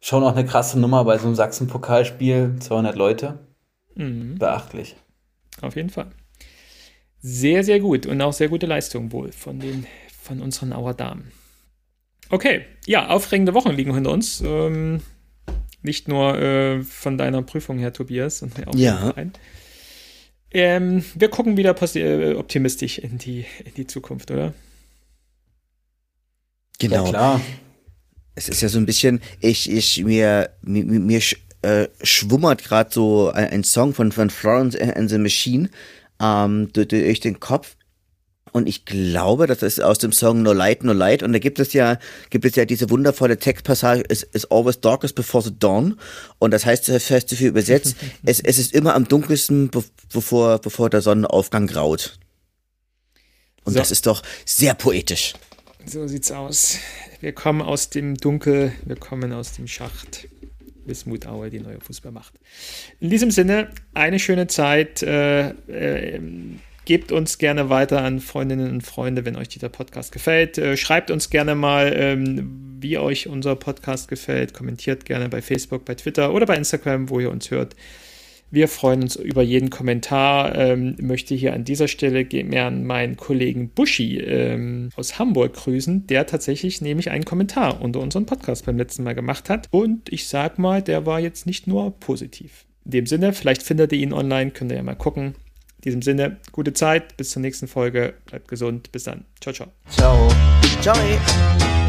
schon auch eine krasse Nummer bei so einem Sachsen-Pokalspiel. 200 Leute. Mhm. Beachtlich. Auf jeden Fall. Sehr, sehr gut und auch sehr gute Leistung wohl von, den, von unseren Auer Damen. Okay, ja, aufregende Wochen liegen hinter uns. Ähm, nicht nur äh, von deiner Prüfung her, Tobias, sondern auch ja. Ähm, wir gucken wieder äh, optimistisch in die, in die Zukunft, oder? Genau. Ja, klar. Es ist ja so ein bisschen, ich, ich, mir, mir, mir äh, schwummert gerade so ein, ein, Song von, von Florence and the Machine ähm, durch, durch den Kopf. Und ich glaube, das ist aus dem Song No Light, No Light. Und da gibt es ja, gibt es ja diese wundervolle Textpassage, it's, it's always darkest before the dawn. Und das heißt, das heißt so viel übersetzt, es, es ist immer am dunkelsten, bevor, bevor der Sonnenaufgang graut. Und so. das ist doch sehr poetisch. So sieht's aus. Wir kommen aus dem Dunkel, wir kommen aus dem Schacht. Wismut Aue die neue Fußballmacht. In diesem Sinne, eine schöne Zeit. Äh, äh, Gebt uns gerne weiter an Freundinnen und Freunde, wenn euch dieser Podcast gefällt. Äh, schreibt uns gerne mal, ähm, wie euch unser Podcast gefällt. Kommentiert gerne bei Facebook, bei Twitter oder bei Instagram, wo ihr uns hört. Wir freuen uns über jeden Kommentar. Ähm, möchte hier an dieser Stelle mehr an meinen Kollegen Buschi ähm, aus Hamburg grüßen, der tatsächlich nämlich einen Kommentar unter unserem Podcast beim letzten Mal gemacht hat. Und ich sag mal, der war jetzt nicht nur positiv. In dem Sinne, vielleicht findet ihr ihn online, könnt ihr ja mal gucken. In diesem Sinne, gute Zeit, bis zur nächsten Folge, bleibt gesund, bis dann. Ciao, ciao. Ciao. Ciao.